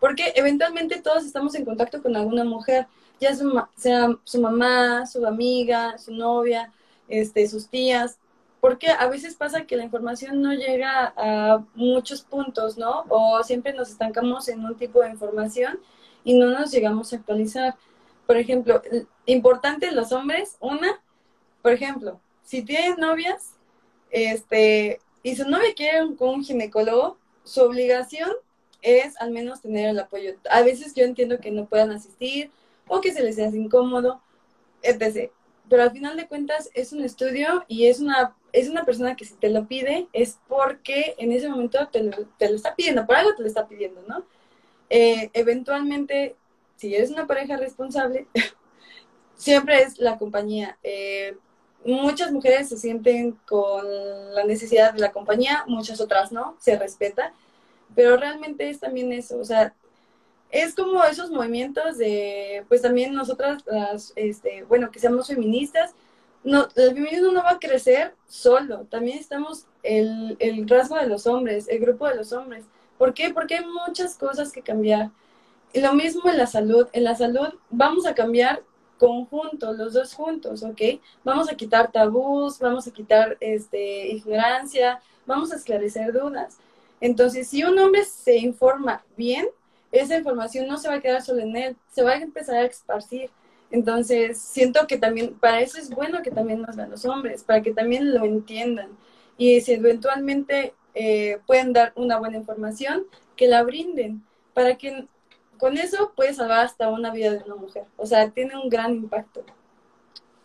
porque eventualmente todos estamos en contacto con alguna mujer, ya sea su mamá, su amiga, su novia, este, sus tías, porque a veces pasa que la información no llega a muchos puntos, ¿no? O siempre nos estancamos en un tipo de información y no nos llegamos a actualizar. Por ejemplo, importante los hombres, una, por ejemplo, si tienes novias, este, y su novia quiere con un ginecólogo, su obligación es al menos tener el apoyo. A veces yo entiendo que no puedan asistir o que se les hace incómodo, etc. Pero al final de cuentas es un estudio y es una, es una persona que si te lo pide es porque en ese momento te lo, te lo está pidiendo, por algo te lo está pidiendo, ¿no? Eh, eventualmente, si eres una pareja responsable, siempre es la compañía. Eh, muchas mujeres se sienten con la necesidad de la compañía, muchas otras no, se respeta, pero realmente es también eso, o sea, es como esos movimientos de, pues también nosotras, las, este, bueno, que seamos feministas, no, el feminismo no va a crecer solo, también estamos el, el rasgo de los hombres, el grupo de los hombres. ¿Por qué? Porque hay muchas cosas que cambiar. Y lo mismo en la salud. En la salud vamos a cambiar conjuntos, los dos juntos, ¿ok? Vamos a quitar tabús, vamos a quitar este, ignorancia, vamos a esclarecer dudas. Entonces, si un hombre se informa bien, esa información no se va a quedar solo en él, se va a empezar a esparcir. Entonces, siento que también, para eso es bueno que también nos vean los hombres, para que también lo entiendan. Y si eventualmente eh, pueden dar una buena información, que la brinden, para que con eso puede salvar hasta una vida de una mujer. O sea, tiene un gran impacto.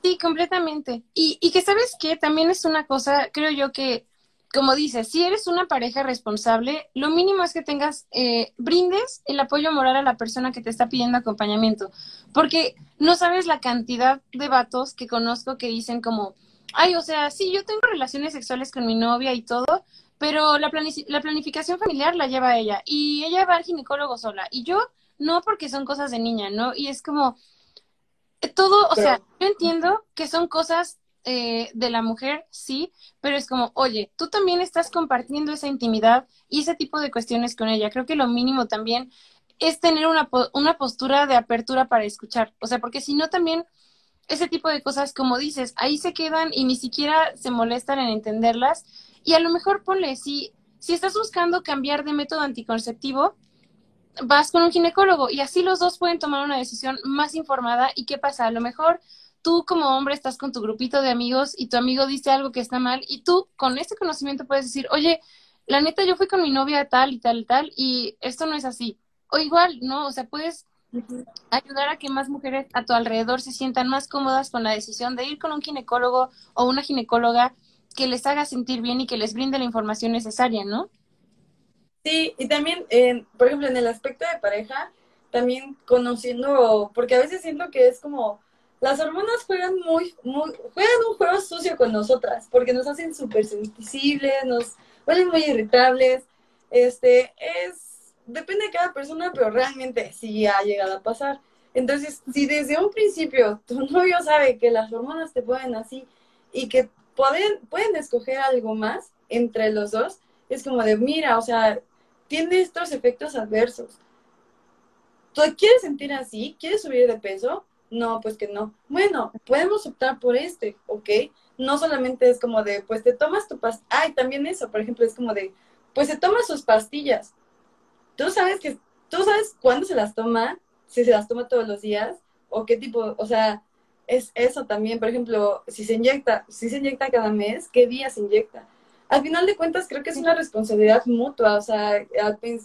Sí, completamente. Y, y que sabes que también es una cosa, creo yo que como dices, si eres una pareja responsable, lo mínimo es que tengas, eh, brindes el apoyo moral a la persona que te está pidiendo acompañamiento, porque no sabes la cantidad de vatos que conozco que dicen como, ay, o sea, sí, yo tengo relaciones sexuales con mi novia y todo, pero la, la planificación familiar la lleva ella y ella va al ginecólogo sola y yo no porque son cosas de niña, ¿no? Y es como, todo, o sea, yo entiendo que son cosas eh, de la mujer, sí, pero es como, oye, tú también estás compartiendo esa intimidad y ese tipo de cuestiones con ella. Creo que lo mínimo también es tener una, una postura de apertura para escuchar. O sea, porque si no también ese tipo de cosas, como dices, ahí se quedan y ni siquiera se molestan en entenderlas. Y a lo mejor ponle, si, si estás buscando cambiar de método anticonceptivo, vas con un ginecólogo y así los dos pueden tomar una decisión más informada. ¿Y qué pasa? A lo mejor tú como hombre estás con tu grupito de amigos y tu amigo dice algo que está mal y tú con ese conocimiento puedes decir, oye, la neta yo fui con mi novia tal y tal y tal y esto no es así. O igual, ¿no? O sea, puedes ayudar a que más mujeres a tu alrededor se sientan más cómodas con la decisión de ir con un ginecólogo o una ginecóloga que les haga sentir bien y que les brinde la información necesaria, ¿no? Sí, y también, por ejemplo, en el aspecto de pareja, también conociendo, porque a veces siento que es como las hormonas juegan muy, muy, juegan un juego sucio con nosotras, porque nos hacen súper sensibles, nos vuelven muy irritables. Este, es, depende de cada persona, pero realmente sí ha llegado a pasar. Entonces, si desde un principio tu novio sabe que las hormonas te pueden así y que pueden, pueden escoger algo más entre los dos, es como de, mira, o sea, tiene estos efectos adversos. ¿Tú quieres sentir así? ¿Quieres subir de peso? No, pues que no. Bueno, podemos optar por este, ¿ok? No solamente es como de, pues te tomas tu pastilla. Ay, también eso, por ejemplo, es como de, pues se toma sus pastillas. Tú sabes que, tú sabes cuándo se las toma, si se las toma todos los días, o qué tipo, o sea, es eso también, por ejemplo, si se inyecta, si se inyecta cada mes, ¿qué día se inyecta? Al final de cuentas, creo que es una responsabilidad mutua, o sea,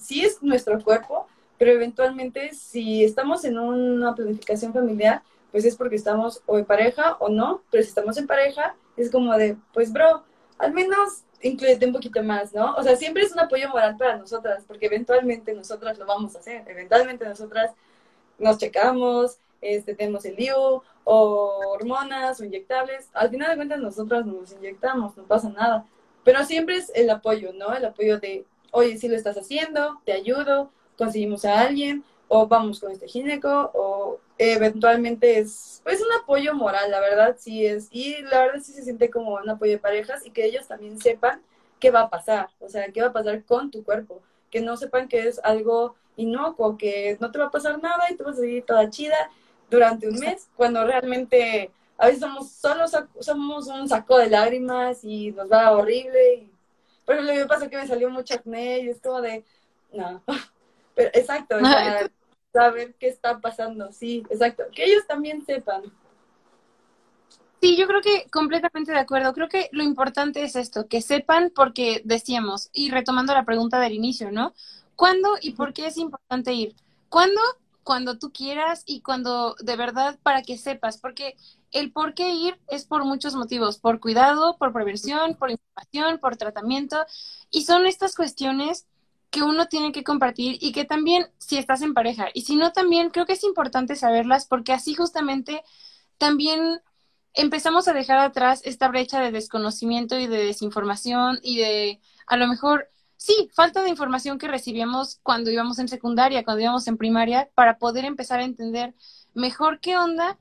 sí es nuestro cuerpo, pero eventualmente si estamos en una planificación familiar, pues es porque estamos o en pareja o no, pero si estamos en pareja, es como de, pues bro, al menos incluyete un poquito más, ¿no? O sea, siempre es un apoyo moral para nosotras, porque eventualmente nosotras lo vamos a hacer, eventualmente nosotras nos checamos, este, tenemos el DIU, o hormonas, o inyectables, al final de cuentas nosotras nos inyectamos, no pasa nada, pero siempre es el apoyo, ¿no? El apoyo de, oye, si lo estás haciendo, te ayudo, conseguimos a alguien o vamos con este gineco o eventualmente es pues un apoyo moral, la verdad sí es y la verdad sí se siente como un apoyo de parejas y que ellos también sepan qué va a pasar, o sea, qué va a pasar con tu cuerpo, que no sepan que es algo inocuo, que no te va a pasar nada y tú vas a seguir toda chida durante un mes, cuando realmente a veces somos solo somos un saco de lágrimas y nos va horrible y por ejemplo me pasa que me salió mucho acné y es como de no Pero, exacto, saber qué está pasando, sí, exacto. Que ellos también sepan. Sí, yo creo que completamente de acuerdo. Creo que lo importante es esto, que sepan porque decíamos, y retomando la pregunta del inicio, ¿no? ¿Cuándo y por qué es importante ir? ¿Cuándo? Cuando tú quieras y cuando de verdad para que sepas, porque el por qué ir es por muchos motivos, por cuidado, por prevención, por información, por tratamiento, y son estas cuestiones que uno tiene que compartir y que también si estás en pareja. Y si no también creo que es importante saberlas porque así justamente también empezamos a dejar atrás esta brecha de desconocimiento y de desinformación y de a lo mejor sí, falta de información que recibíamos cuando íbamos en secundaria, cuando íbamos en primaria para poder empezar a entender mejor qué onda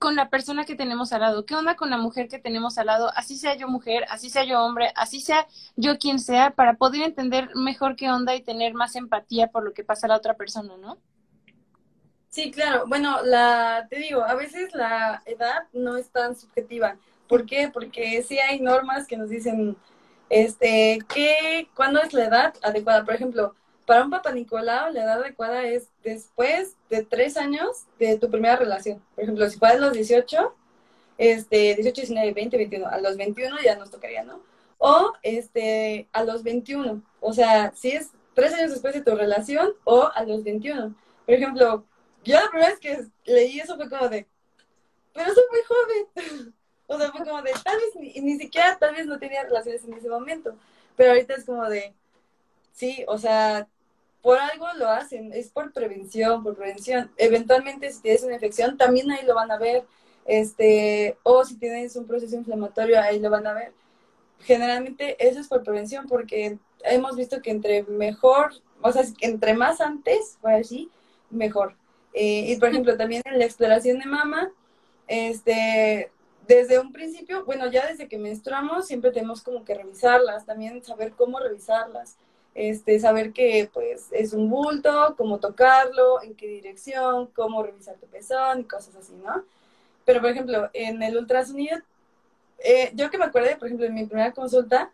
con la persona que tenemos al lado? ¿Qué onda con la mujer que tenemos al lado? Así sea yo mujer, así sea yo hombre, así sea yo quien sea, para poder entender mejor qué onda y tener más empatía por lo que pasa a la otra persona, ¿no? Sí, claro. Bueno, la, te digo, a veces la edad no es tan subjetiva. ¿Por qué? Porque sí hay normas que nos dicen este, ¿qué, ¿cuándo es la edad adecuada? Por ejemplo, para un papá Nicolau, la edad adecuada es después de tres años de tu primera relación. Por ejemplo, si fue a los 18, este, 18, 19, 20, 21, a los 21 ya nos tocaría, ¿no? O este, a los 21, o sea, si es tres años después de tu relación o a los 21. Por ejemplo, yo la primera vez que leí eso fue como de, pero soy muy joven. o sea, fue como de, tal vez ni, ni siquiera, tal vez no tenía relaciones en ese momento. Pero ahorita es como de, sí, o sea, por algo lo hacen, es por prevención, por prevención. Eventualmente si tienes una infección, también ahí lo van a ver, este, o si tienes un proceso inflamatorio, ahí lo van a ver. Generalmente eso es por prevención, porque hemos visto que entre mejor, o sea, entre más antes, fue así, mejor. Eh, y por ejemplo, también en la exploración de mama, este, desde un principio, bueno, ya desde que menstruamos, siempre tenemos como que revisarlas, también saber cómo revisarlas, este, saber que pues es un bulto, cómo tocarlo, en qué dirección, cómo revisar tu pezón y cosas así, ¿no? Pero por ejemplo, en el ultrasonido, eh, yo que me acuerdo, por ejemplo, en mi primera consulta,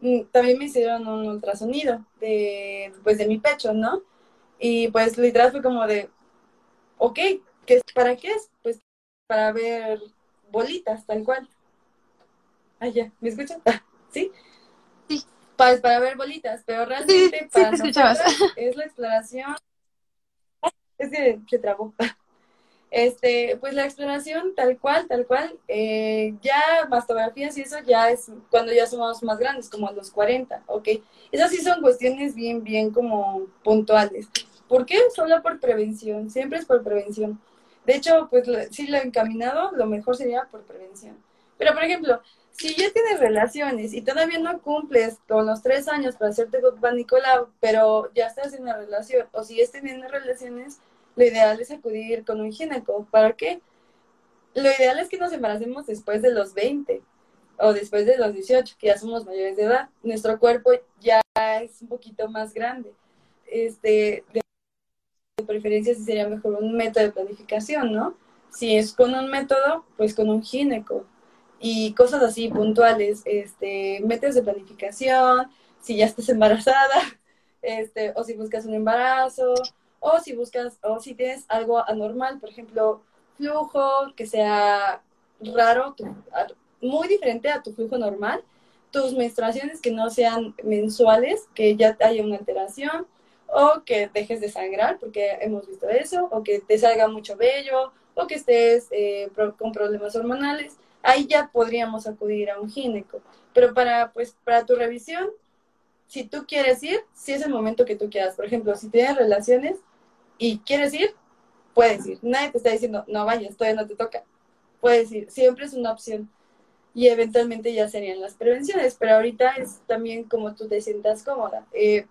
mm, también me hicieron un ultrasonido de, pues, de mi pecho, ¿no? Y pues literal fue como de, ok, ¿qué, ¿para qué es? Pues para ver bolitas, tal cual. Ah, ya, ¿me escuchan? ¿Sí? Sí. Pues para ver bolitas, pero realmente para es la exploración. Es que se trabó. Este, pues la exploración tal cual, tal cual, eh, ya mastografías y eso ya es cuando ya somos más grandes, como a los 40, ¿ok? Esas sí son cuestiones bien, bien como puntuales. ¿Por qué? Solo por prevención, siempre es por prevención. De hecho, pues sí lo encaminado, lo mejor sería por prevención. Pero, por ejemplo, si ya tienes relaciones y todavía no cumples con los tres años para hacerte Papá Nicolau, pero ya estás en una relación, o si estás teniendo relaciones, lo ideal es acudir con un gineco. ¿Para qué? Lo ideal es que nos embaracemos después de los 20 o después de los 18, que ya somos mayores de edad. Nuestro cuerpo ya es un poquito más grande. Este, de preferencia sería mejor un método de planificación, ¿no? Si es con un método, pues con un gineco y cosas así puntuales, este, métodos de planificación, si ya estás embarazada, este, o si buscas un embarazo, o si buscas, o si tienes algo anormal, por ejemplo, flujo que sea raro, muy diferente a tu flujo normal, tus menstruaciones que no sean mensuales, que ya haya una alteración, o que dejes de sangrar, porque hemos visto eso, o que te salga mucho vello, o que estés eh, con problemas hormonales, ahí ya podríamos acudir a un gineco. Pero para, pues, para tu revisión, si tú quieres ir, si es el momento que tú quieras. Por ejemplo, si tienes relaciones y quieres ir, puedes ir. Nadie te está diciendo, no vayas, todavía no te toca. Puedes ir, siempre es una opción. Y eventualmente ya serían las prevenciones, pero ahorita es también como tú te sientas cómoda. Eh,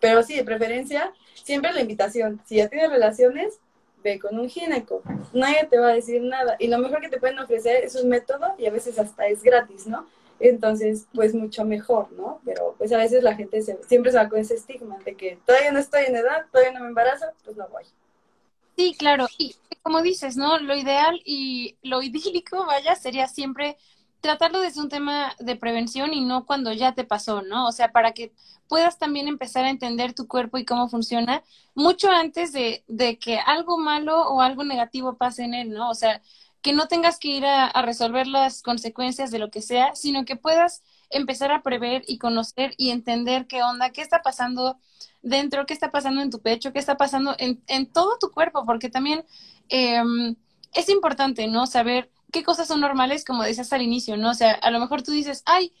pero sí, de preferencia, siempre la invitación. Si ya tienes relaciones, con un gineco. Nadie te va a decir nada. Y lo mejor que te pueden ofrecer es un método y a veces hasta es gratis, ¿no? Entonces, pues mucho mejor, ¿no? Pero pues a veces la gente siempre se va con ese estigma de que todavía no estoy en edad, todavía no me embarazo, pues no voy. Sí, claro. Y como dices, ¿no? Lo ideal y lo idílico, vaya, sería siempre tratarlo desde un tema de prevención y no cuando ya te pasó, ¿no? O sea, para que puedas también empezar a entender tu cuerpo y cómo funciona mucho antes de, de que algo malo o algo negativo pase en él, ¿no? O sea, que no tengas que ir a, resolver las consecuencias de lo que sea, sino que puedas empezar a prever y conocer y entender qué onda, qué está pasando dentro, qué está pasando en tu pecho, qué está pasando en, en todo tu cuerpo, porque también eh, es importante, ¿no? Saber qué cosas son normales, como decías al inicio, ¿no? O sea, a lo mejor tú dices, ay,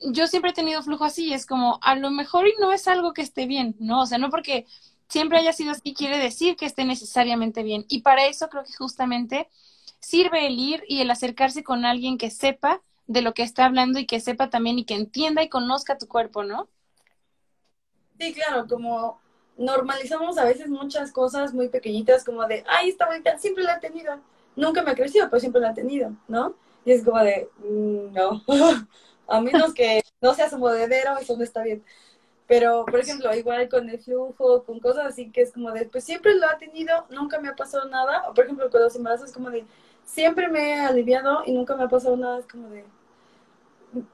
yo siempre he tenido flujo así, es como, a lo mejor y no es algo que esté bien, ¿no? O sea, no porque siempre haya sido así quiere decir que esté necesariamente bien. Y para eso creo que justamente sirve el ir y el acercarse con alguien que sepa de lo que está hablando y que sepa también y que entienda y conozca tu cuerpo, ¿no? Sí, claro, como normalizamos a veces muchas cosas muy pequeñitas, como de, ay, esta bonita, siempre la he tenido nunca me ha crecido, pero siempre la ha tenido, ¿no? Y es como de, mm, no, a menos que no seas un modedero, eso no está bien. Pero, por ejemplo, igual con el flujo, con cosas así que es como de, pues siempre lo ha tenido, nunca me ha pasado nada. O, por ejemplo, con los embarazos, como de, siempre me he aliviado y nunca me ha pasado nada. Es como de,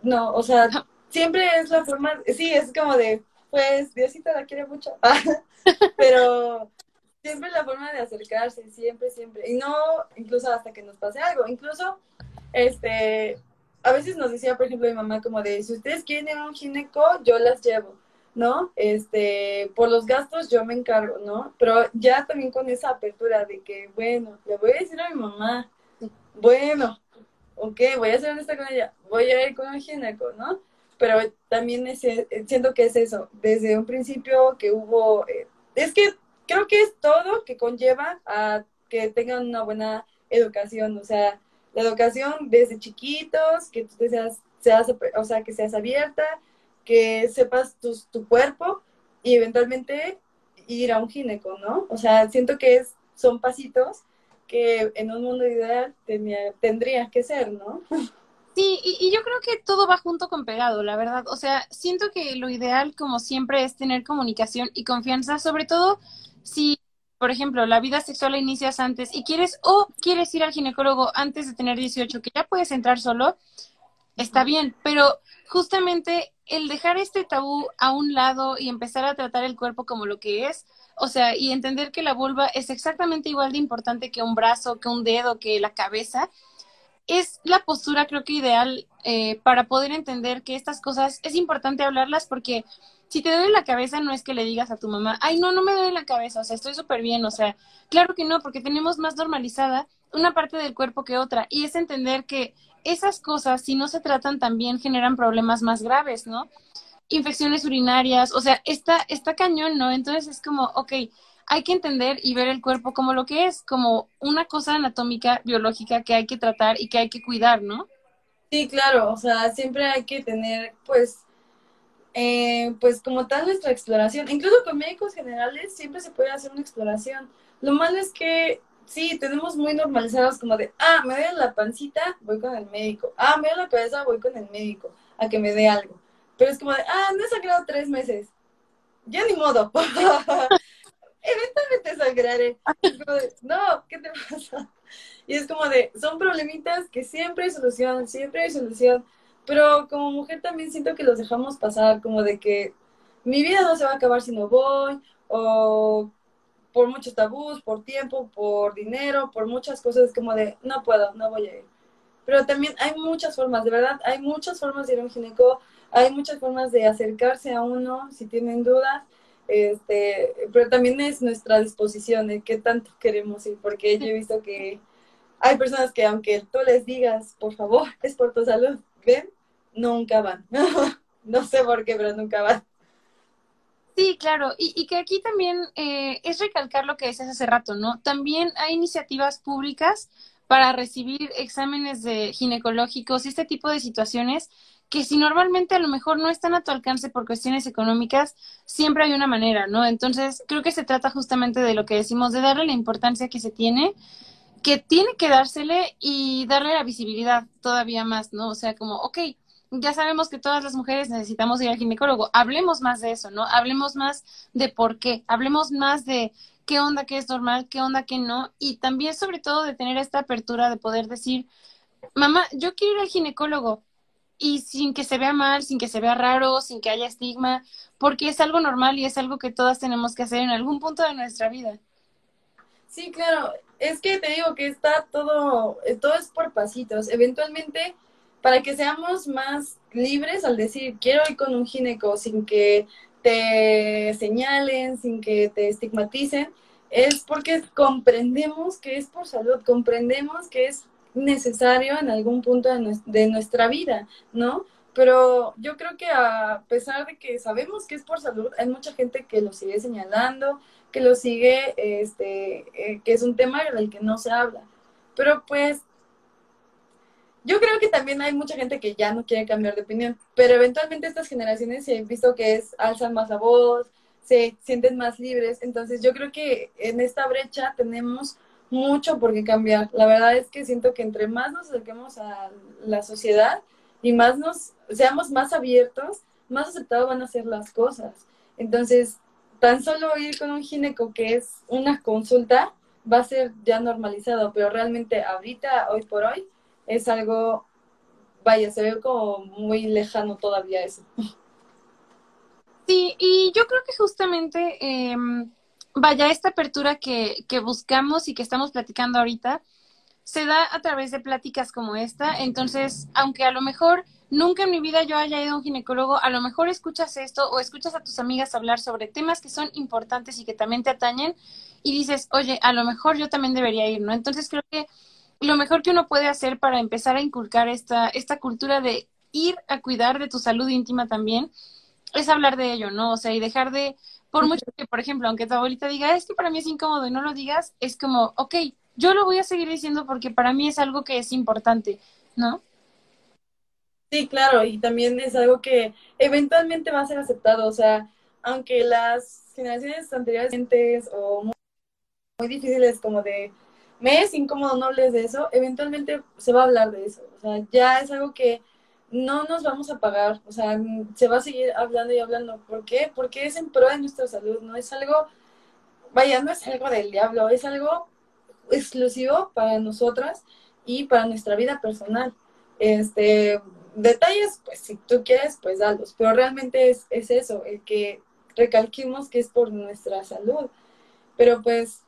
no, o sea, siempre es la forma, sí, es como de, pues, Diosito la quiere mucho, pero siempre la forma de acercarse, siempre, siempre, y no incluso hasta que nos pase algo, incluso, este, a veces nos decía, por ejemplo, mi mamá como de, si ustedes quieren un gineco, yo las llevo, ¿no? Este, por los gastos yo me encargo, ¿no? Pero ya también con esa apertura de que, bueno, le voy a decir a mi mamá, bueno, ok, voy a hacer honesta con ella, voy a ir con un gineco, ¿no? Pero también siento que es eso, desde un principio que hubo, eh, es que creo que es todo que conlleva a que tengan una buena educación, o sea, la educación desde chiquitos, que tú seas, seas, o sea, que seas abierta, que sepas tu, tu cuerpo y eventualmente ir a un gineco, ¿no? O sea, siento que es, son pasitos que en un mundo ideal tenía, tendría que ser, ¿no? Sí, y, y, yo creo que todo va junto con pegado, la verdad. O sea, siento que lo ideal, como siempre, es tener comunicación y confianza, sobre todo si, por ejemplo, la vida sexual la inicias antes y quieres o quieres ir al ginecólogo antes de tener 18, que ya puedes entrar solo, está bien, pero justamente el dejar este tabú a un lado y empezar a tratar el cuerpo como lo que es, o sea, y entender que la vulva es exactamente igual de importante que un brazo, que un dedo, que la cabeza, es la postura creo que ideal eh, para poder entender que estas cosas es importante hablarlas porque si te duele la cabeza no es que le digas a tu mamá, ay, no, no me duele la cabeza, o sea, estoy súper bien, o sea, claro que no, porque tenemos más normalizada una parte del cuerpo que otra y es entender que esas cosas, si no se tratan también, generan problemas más graves, ¿no? Infecciones urinarias, o sea, está, está cañón, ¿no? Entonces es como, ok, hay que entender y ver el cuerpo como lo que es, como una cosa anatómica, biológica que hay que tratar y que hay que cuidar, ¿no? Sí, claro, o sea, siempre hay que tener, pues, eh, pues como tal nuestra exploración. Incluso con médicos generales siempre se puede hacer una exploración. Lo malo es que sí, tenemos muy normalizados como de, ah, me duele la pancita, voy con el médico. Ah, me duele la cabeza, voy con el médico a que me dé algo. Pero es como de, ah, no he sangrado tres meses. Ya ni modo. Eventualmente sangraré. no, ¿qué te pasa? Y es como de, son problemitas que siempre hay solución, siempre hay solución. Pero como mujer también siento que los dejamos pasar, como de que mi vida no se va a acabar si no voy, o por muchos tabús, por tiempo, por dinero, por muchas cosas, como de, no puedo, no voy a ir. Pero también hay muchas formas, de verdad, hay muchas formas de ir a un gineco, hay muchas formas de acercarse a uno si tienen dudas, este, pero también es nuestra disposición de qué tanto queremos ir, porque yo he visto que hay personas que aunque tú les digas, por favor, es por tu salud, ven, nunca van. no sé por qué, pero nunca van. Sí, claro, y, y que aquí también eh, es recalcar lo que decías hace rato, ¿no? También hay iniciativas públicas para recibir exámenes de ginecológicos y este tipo de situaciones que si normalmente a lo mejor no están a tu alcance por cuestiones económicas, siempre hay una manera, ¿no? Entonces, creo que se trata justamente de lo que decimos, de darle la importancia que se tiene, que tiene que dársele y darle la visibilidad todavía más, ¿no? O sea, como, ok, ya sabemos que todas las mujeres necesitamos ir al ginecólogo. Hablemos más de eso, ¿no? Hablemos más de por qué, hablemos más de qué onda que es normal, qué onda que no, y también sobre todo de tener esta apertura de poder decir, mamá, yo quiero ir al ginecólogo, y sin que se vea mal, sin que se vea raro, sin que haya estigma, porque es algo normal y es algo que todas tenemos que hacer en algún punto de nuestra vida. Sí, claro, es que te digo que está todo, todo es por pasitos. Eventualmente para que seamos más libres al decir quiero ir con un gineco sin que te señalen, sin que te estigmaticen, es porque comprendemos que es por salud, comprendemos que es necesario en algún punto de, nuestra vida, ¿no? Pero yo creo que a pesar de que sabemos que es por salud, hay mucha gente que lo sigue señalando, que lo sigue, este, eh, que es un tema del que no se habla. Pero pues yo creo que también hay mucha gente que ya no quiere cambiar de opinión, pero eventualmente estas generaciones se han visto que es alzan más la voz, se sienten más libres, entonces yo creo que en esta brecha tenemos mucho por qué cambiar. La verdad es que siento que entre más nos acerquemos a la sociedad y más nos seamos más abiertos, más aceptados van a ser las cosas. Entonces, tan solo ir con un gineco que es una consulta va a ser ya normalizado, pero realmente ahorita, hoy por hoy, es algo vaya, se ve como muy lejano todavía eso. Sí, y yo creo que justamente, em, vaya, esta apertura que, que buscamos y que estamos platicando ahorita, se da a través de pláticas como esta. Entonces, aunque a lo mejor nunca en mi vida yo haya ido a un ginecólogo, a lo mejor escuchas esto o escuchas a tus amigas hablar sobre temas que son importantes y que también te atañen y dices, oye, a lo mejor yo también debería ir, ¿no? Entonces creo que lo mejor que uno puede hacer para empezar a inculcar esta, esta cultura de ir a cuidar de tu salud íntima también es hablar de ello, ¿no? O sea, y dejar de, por mucho que, por ejemplo, aunque tu abuelita diga, es que para mí es incómodo y no lo digas, es como, ok, yo lo voy a seguir diciendo porque para mí es algo que es importante, ¿no? Sí, claro, y también es algo que eventualmente va a ser aceptado, o sea, aunque las generaciones anteriores o muy, muy difíciles como de me es incómodo no hables de eso, eventualmente se va a hablar de eso, o sea, ya es algo que no nos vamos a pagar, o sea, se va a seguir hablando y hablando. ¿Por qué? Porque es en pro de nuestra salud, no es algo, vaya, no es algo del diablo, es algo exclusivo para nosotras y para nuestra vida personal. Este, detalles, pues si tú quieres, pues dalos, pero realmente es, es eso, el que recalquemos que es por nuestra salud. Pero pues,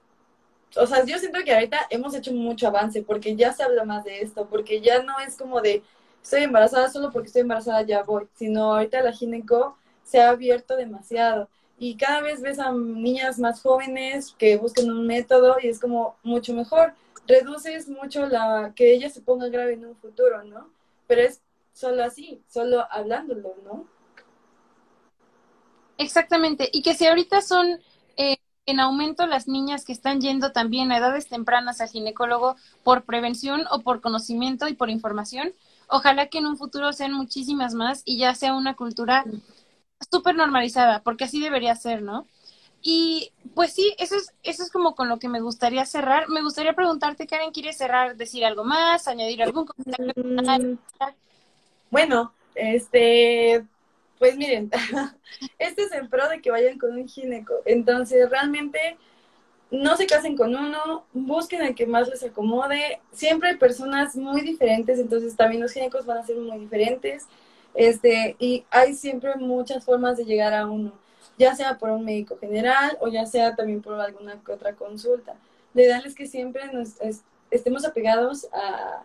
o sea, yo siento que ahorita hemos hecho mucho avance porque ya se habla más de esto, porque ya no es como de estoy embarazada solo porque estoy embarazada ya voy, sino ahorita la gineco se ha abierto demasiado y cada vez ves a niñas más jóvenes que buscan un método y es como mucho mejor. Reduces mucho la que ella se ponga grave en un futuro, ¿no? Pero es solo así, solo hablándolo, ¿no? Exactamente. Y que si ahorita son eh, en aumento las niñas que están yendo también a edades tempranas al ginecólogo por prevención o por conocimiento y por información, ojalá que en un futuro sean muchísimas más y ya sea una cultura súper normalizada, porque así debería ser, ¿no? Y pues sí, eso es, eso es como con lo que me gustaría cerrar. Me gustaría preguntarte, Karen, ¿quieres cerrar, decir algo más, añadir algún comentario? Mm, bueno, este, pues miren, este es en pro de que vayan con un gineco. Entonces, realmente no se casen con uno, busquen el que más les acomode. Siempre hay personas muy diferentes, entonces también los ginecos van a ser muy diferentes. Este, y hay siempre muchas formas de llegar a uno, ya sea por un médico general o ya sea también por alguna otra consulta. Lo ideal es que siempre nos estemos apegados a,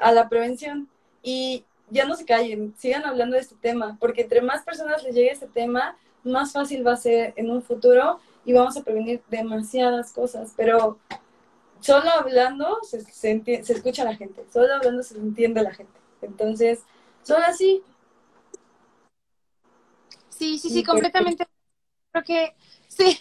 a la prevención y ya no se callen, sigan hablando de este tema, porque entre más personas les llegue este tema, más fácil va a ser en un futuro y vamos a prevenir demasiadas cosas, pero solo hablando se, se, se escucha a la gente, solo hablando se entiende la gente. Entonces, solo así, Sí, sí, sí, completamente. Creo que, sí,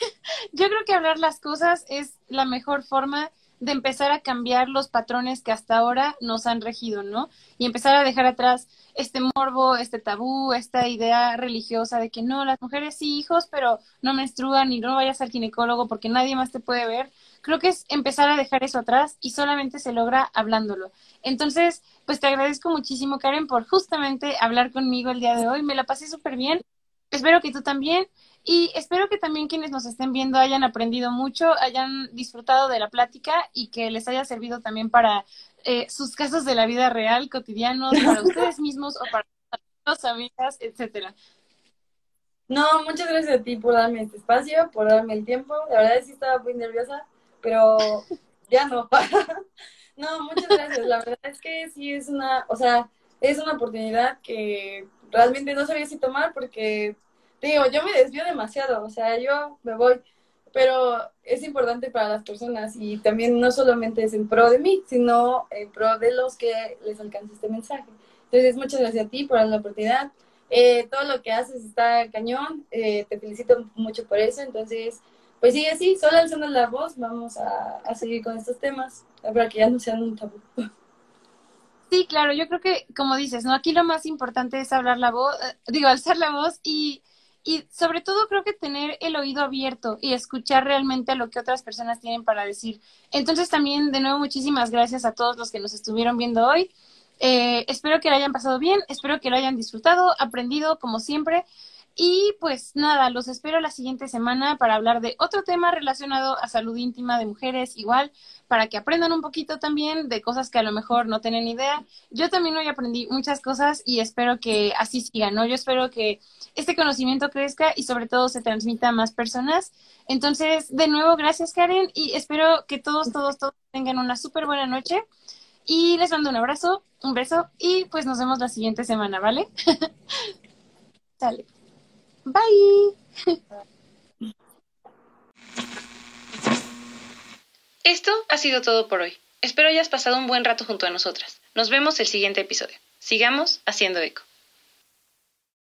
yo creo que hablar las cosas es la mejor forma de empezar a cambiar los patrones que hasta ahora nos han regido, ¿no? Y empezar a dejar atrás este morbo, este tabú, esta idea religiosa de que no, las mujeres sí hijos, pero no menstruan y no vayas al ginecólogo porque nadie más te puede ver. Creo que es empezar a dejar eso atrás y solamente se logra hablándolo. Entonces, pues te agradezco muchísimo, Karen, por justamente hablar conmigo el día de hoy. Me la pasé súper bien Espero que tú también y espero que también quienes nos estén viendo hayan aprendido mucho, hayan disfrutado de la plática y que les haya servido también para eh, sus casos de la vida real, cotidianos, para ustedes mismos o para sus amigas, etcétera. No, muchas gracias a ti por darme este espacio, por darme el tiempo. La verdad es que estaba muy nerviosa, pero ya no. no, muchas gracias. La verdad es que sí es una, o sea, es una oportunidad que realmente no sabía si tomar porque, digo, yo me desvío demasiado, o sea, yo me voy, pero es importante para las personas y también no solamente es en pro de mí, sino en pro de los que les alcance este mensaje. Entonces, muchas gracias a ti por la oportunidad. Eh, todo lo que haces está cañón, eh, te felicito mucho por eso, entonces, pues sigue así, solo alzando la voz, vamos a, a seguir con estos temas, para que ya no sean un tabú. Sí, claro, yo creo que, como dices, ¿no? Aquí lo más importante es hablar la voz, eh, digo, alzar la voz y, y sobre todo creo que tener el oído abierto y escuchar realmente lo que otras personas tienen para decir. Entonces también, de nuevo, muchísimas gracias a todos los que nos estuvieron viendo hoy. Eh, espero que lo hayan pasado bien, espero que lo hayan disfrutado, aprendido como siempre. Y pues nada, los espero la siguiente semana para hablar de otro tema relacionado a salud íntima de mujeres, igual, para que aprendan un poquito también de cosas que a lo mejor no tienen idea. Yo también hoy aprendí muchas cosas y espero que así siga, ¿no? Yo espero que este conocimiento crezca y sobre todo se transmita a más personas. Entonces, de nuevo, gracias Karen y espero que todos, todos, todos tengan una súper buena noche. Y les mando un abrazo, un beso y pues nos vemos la siguiente semana, ¿vale? Dale. Bye. Esto ha sido todo por hoy. Espero hayas pasado un buen rato junto a nosotras. Nos vemos el siguiente episodio. Sigamos haciendo eco.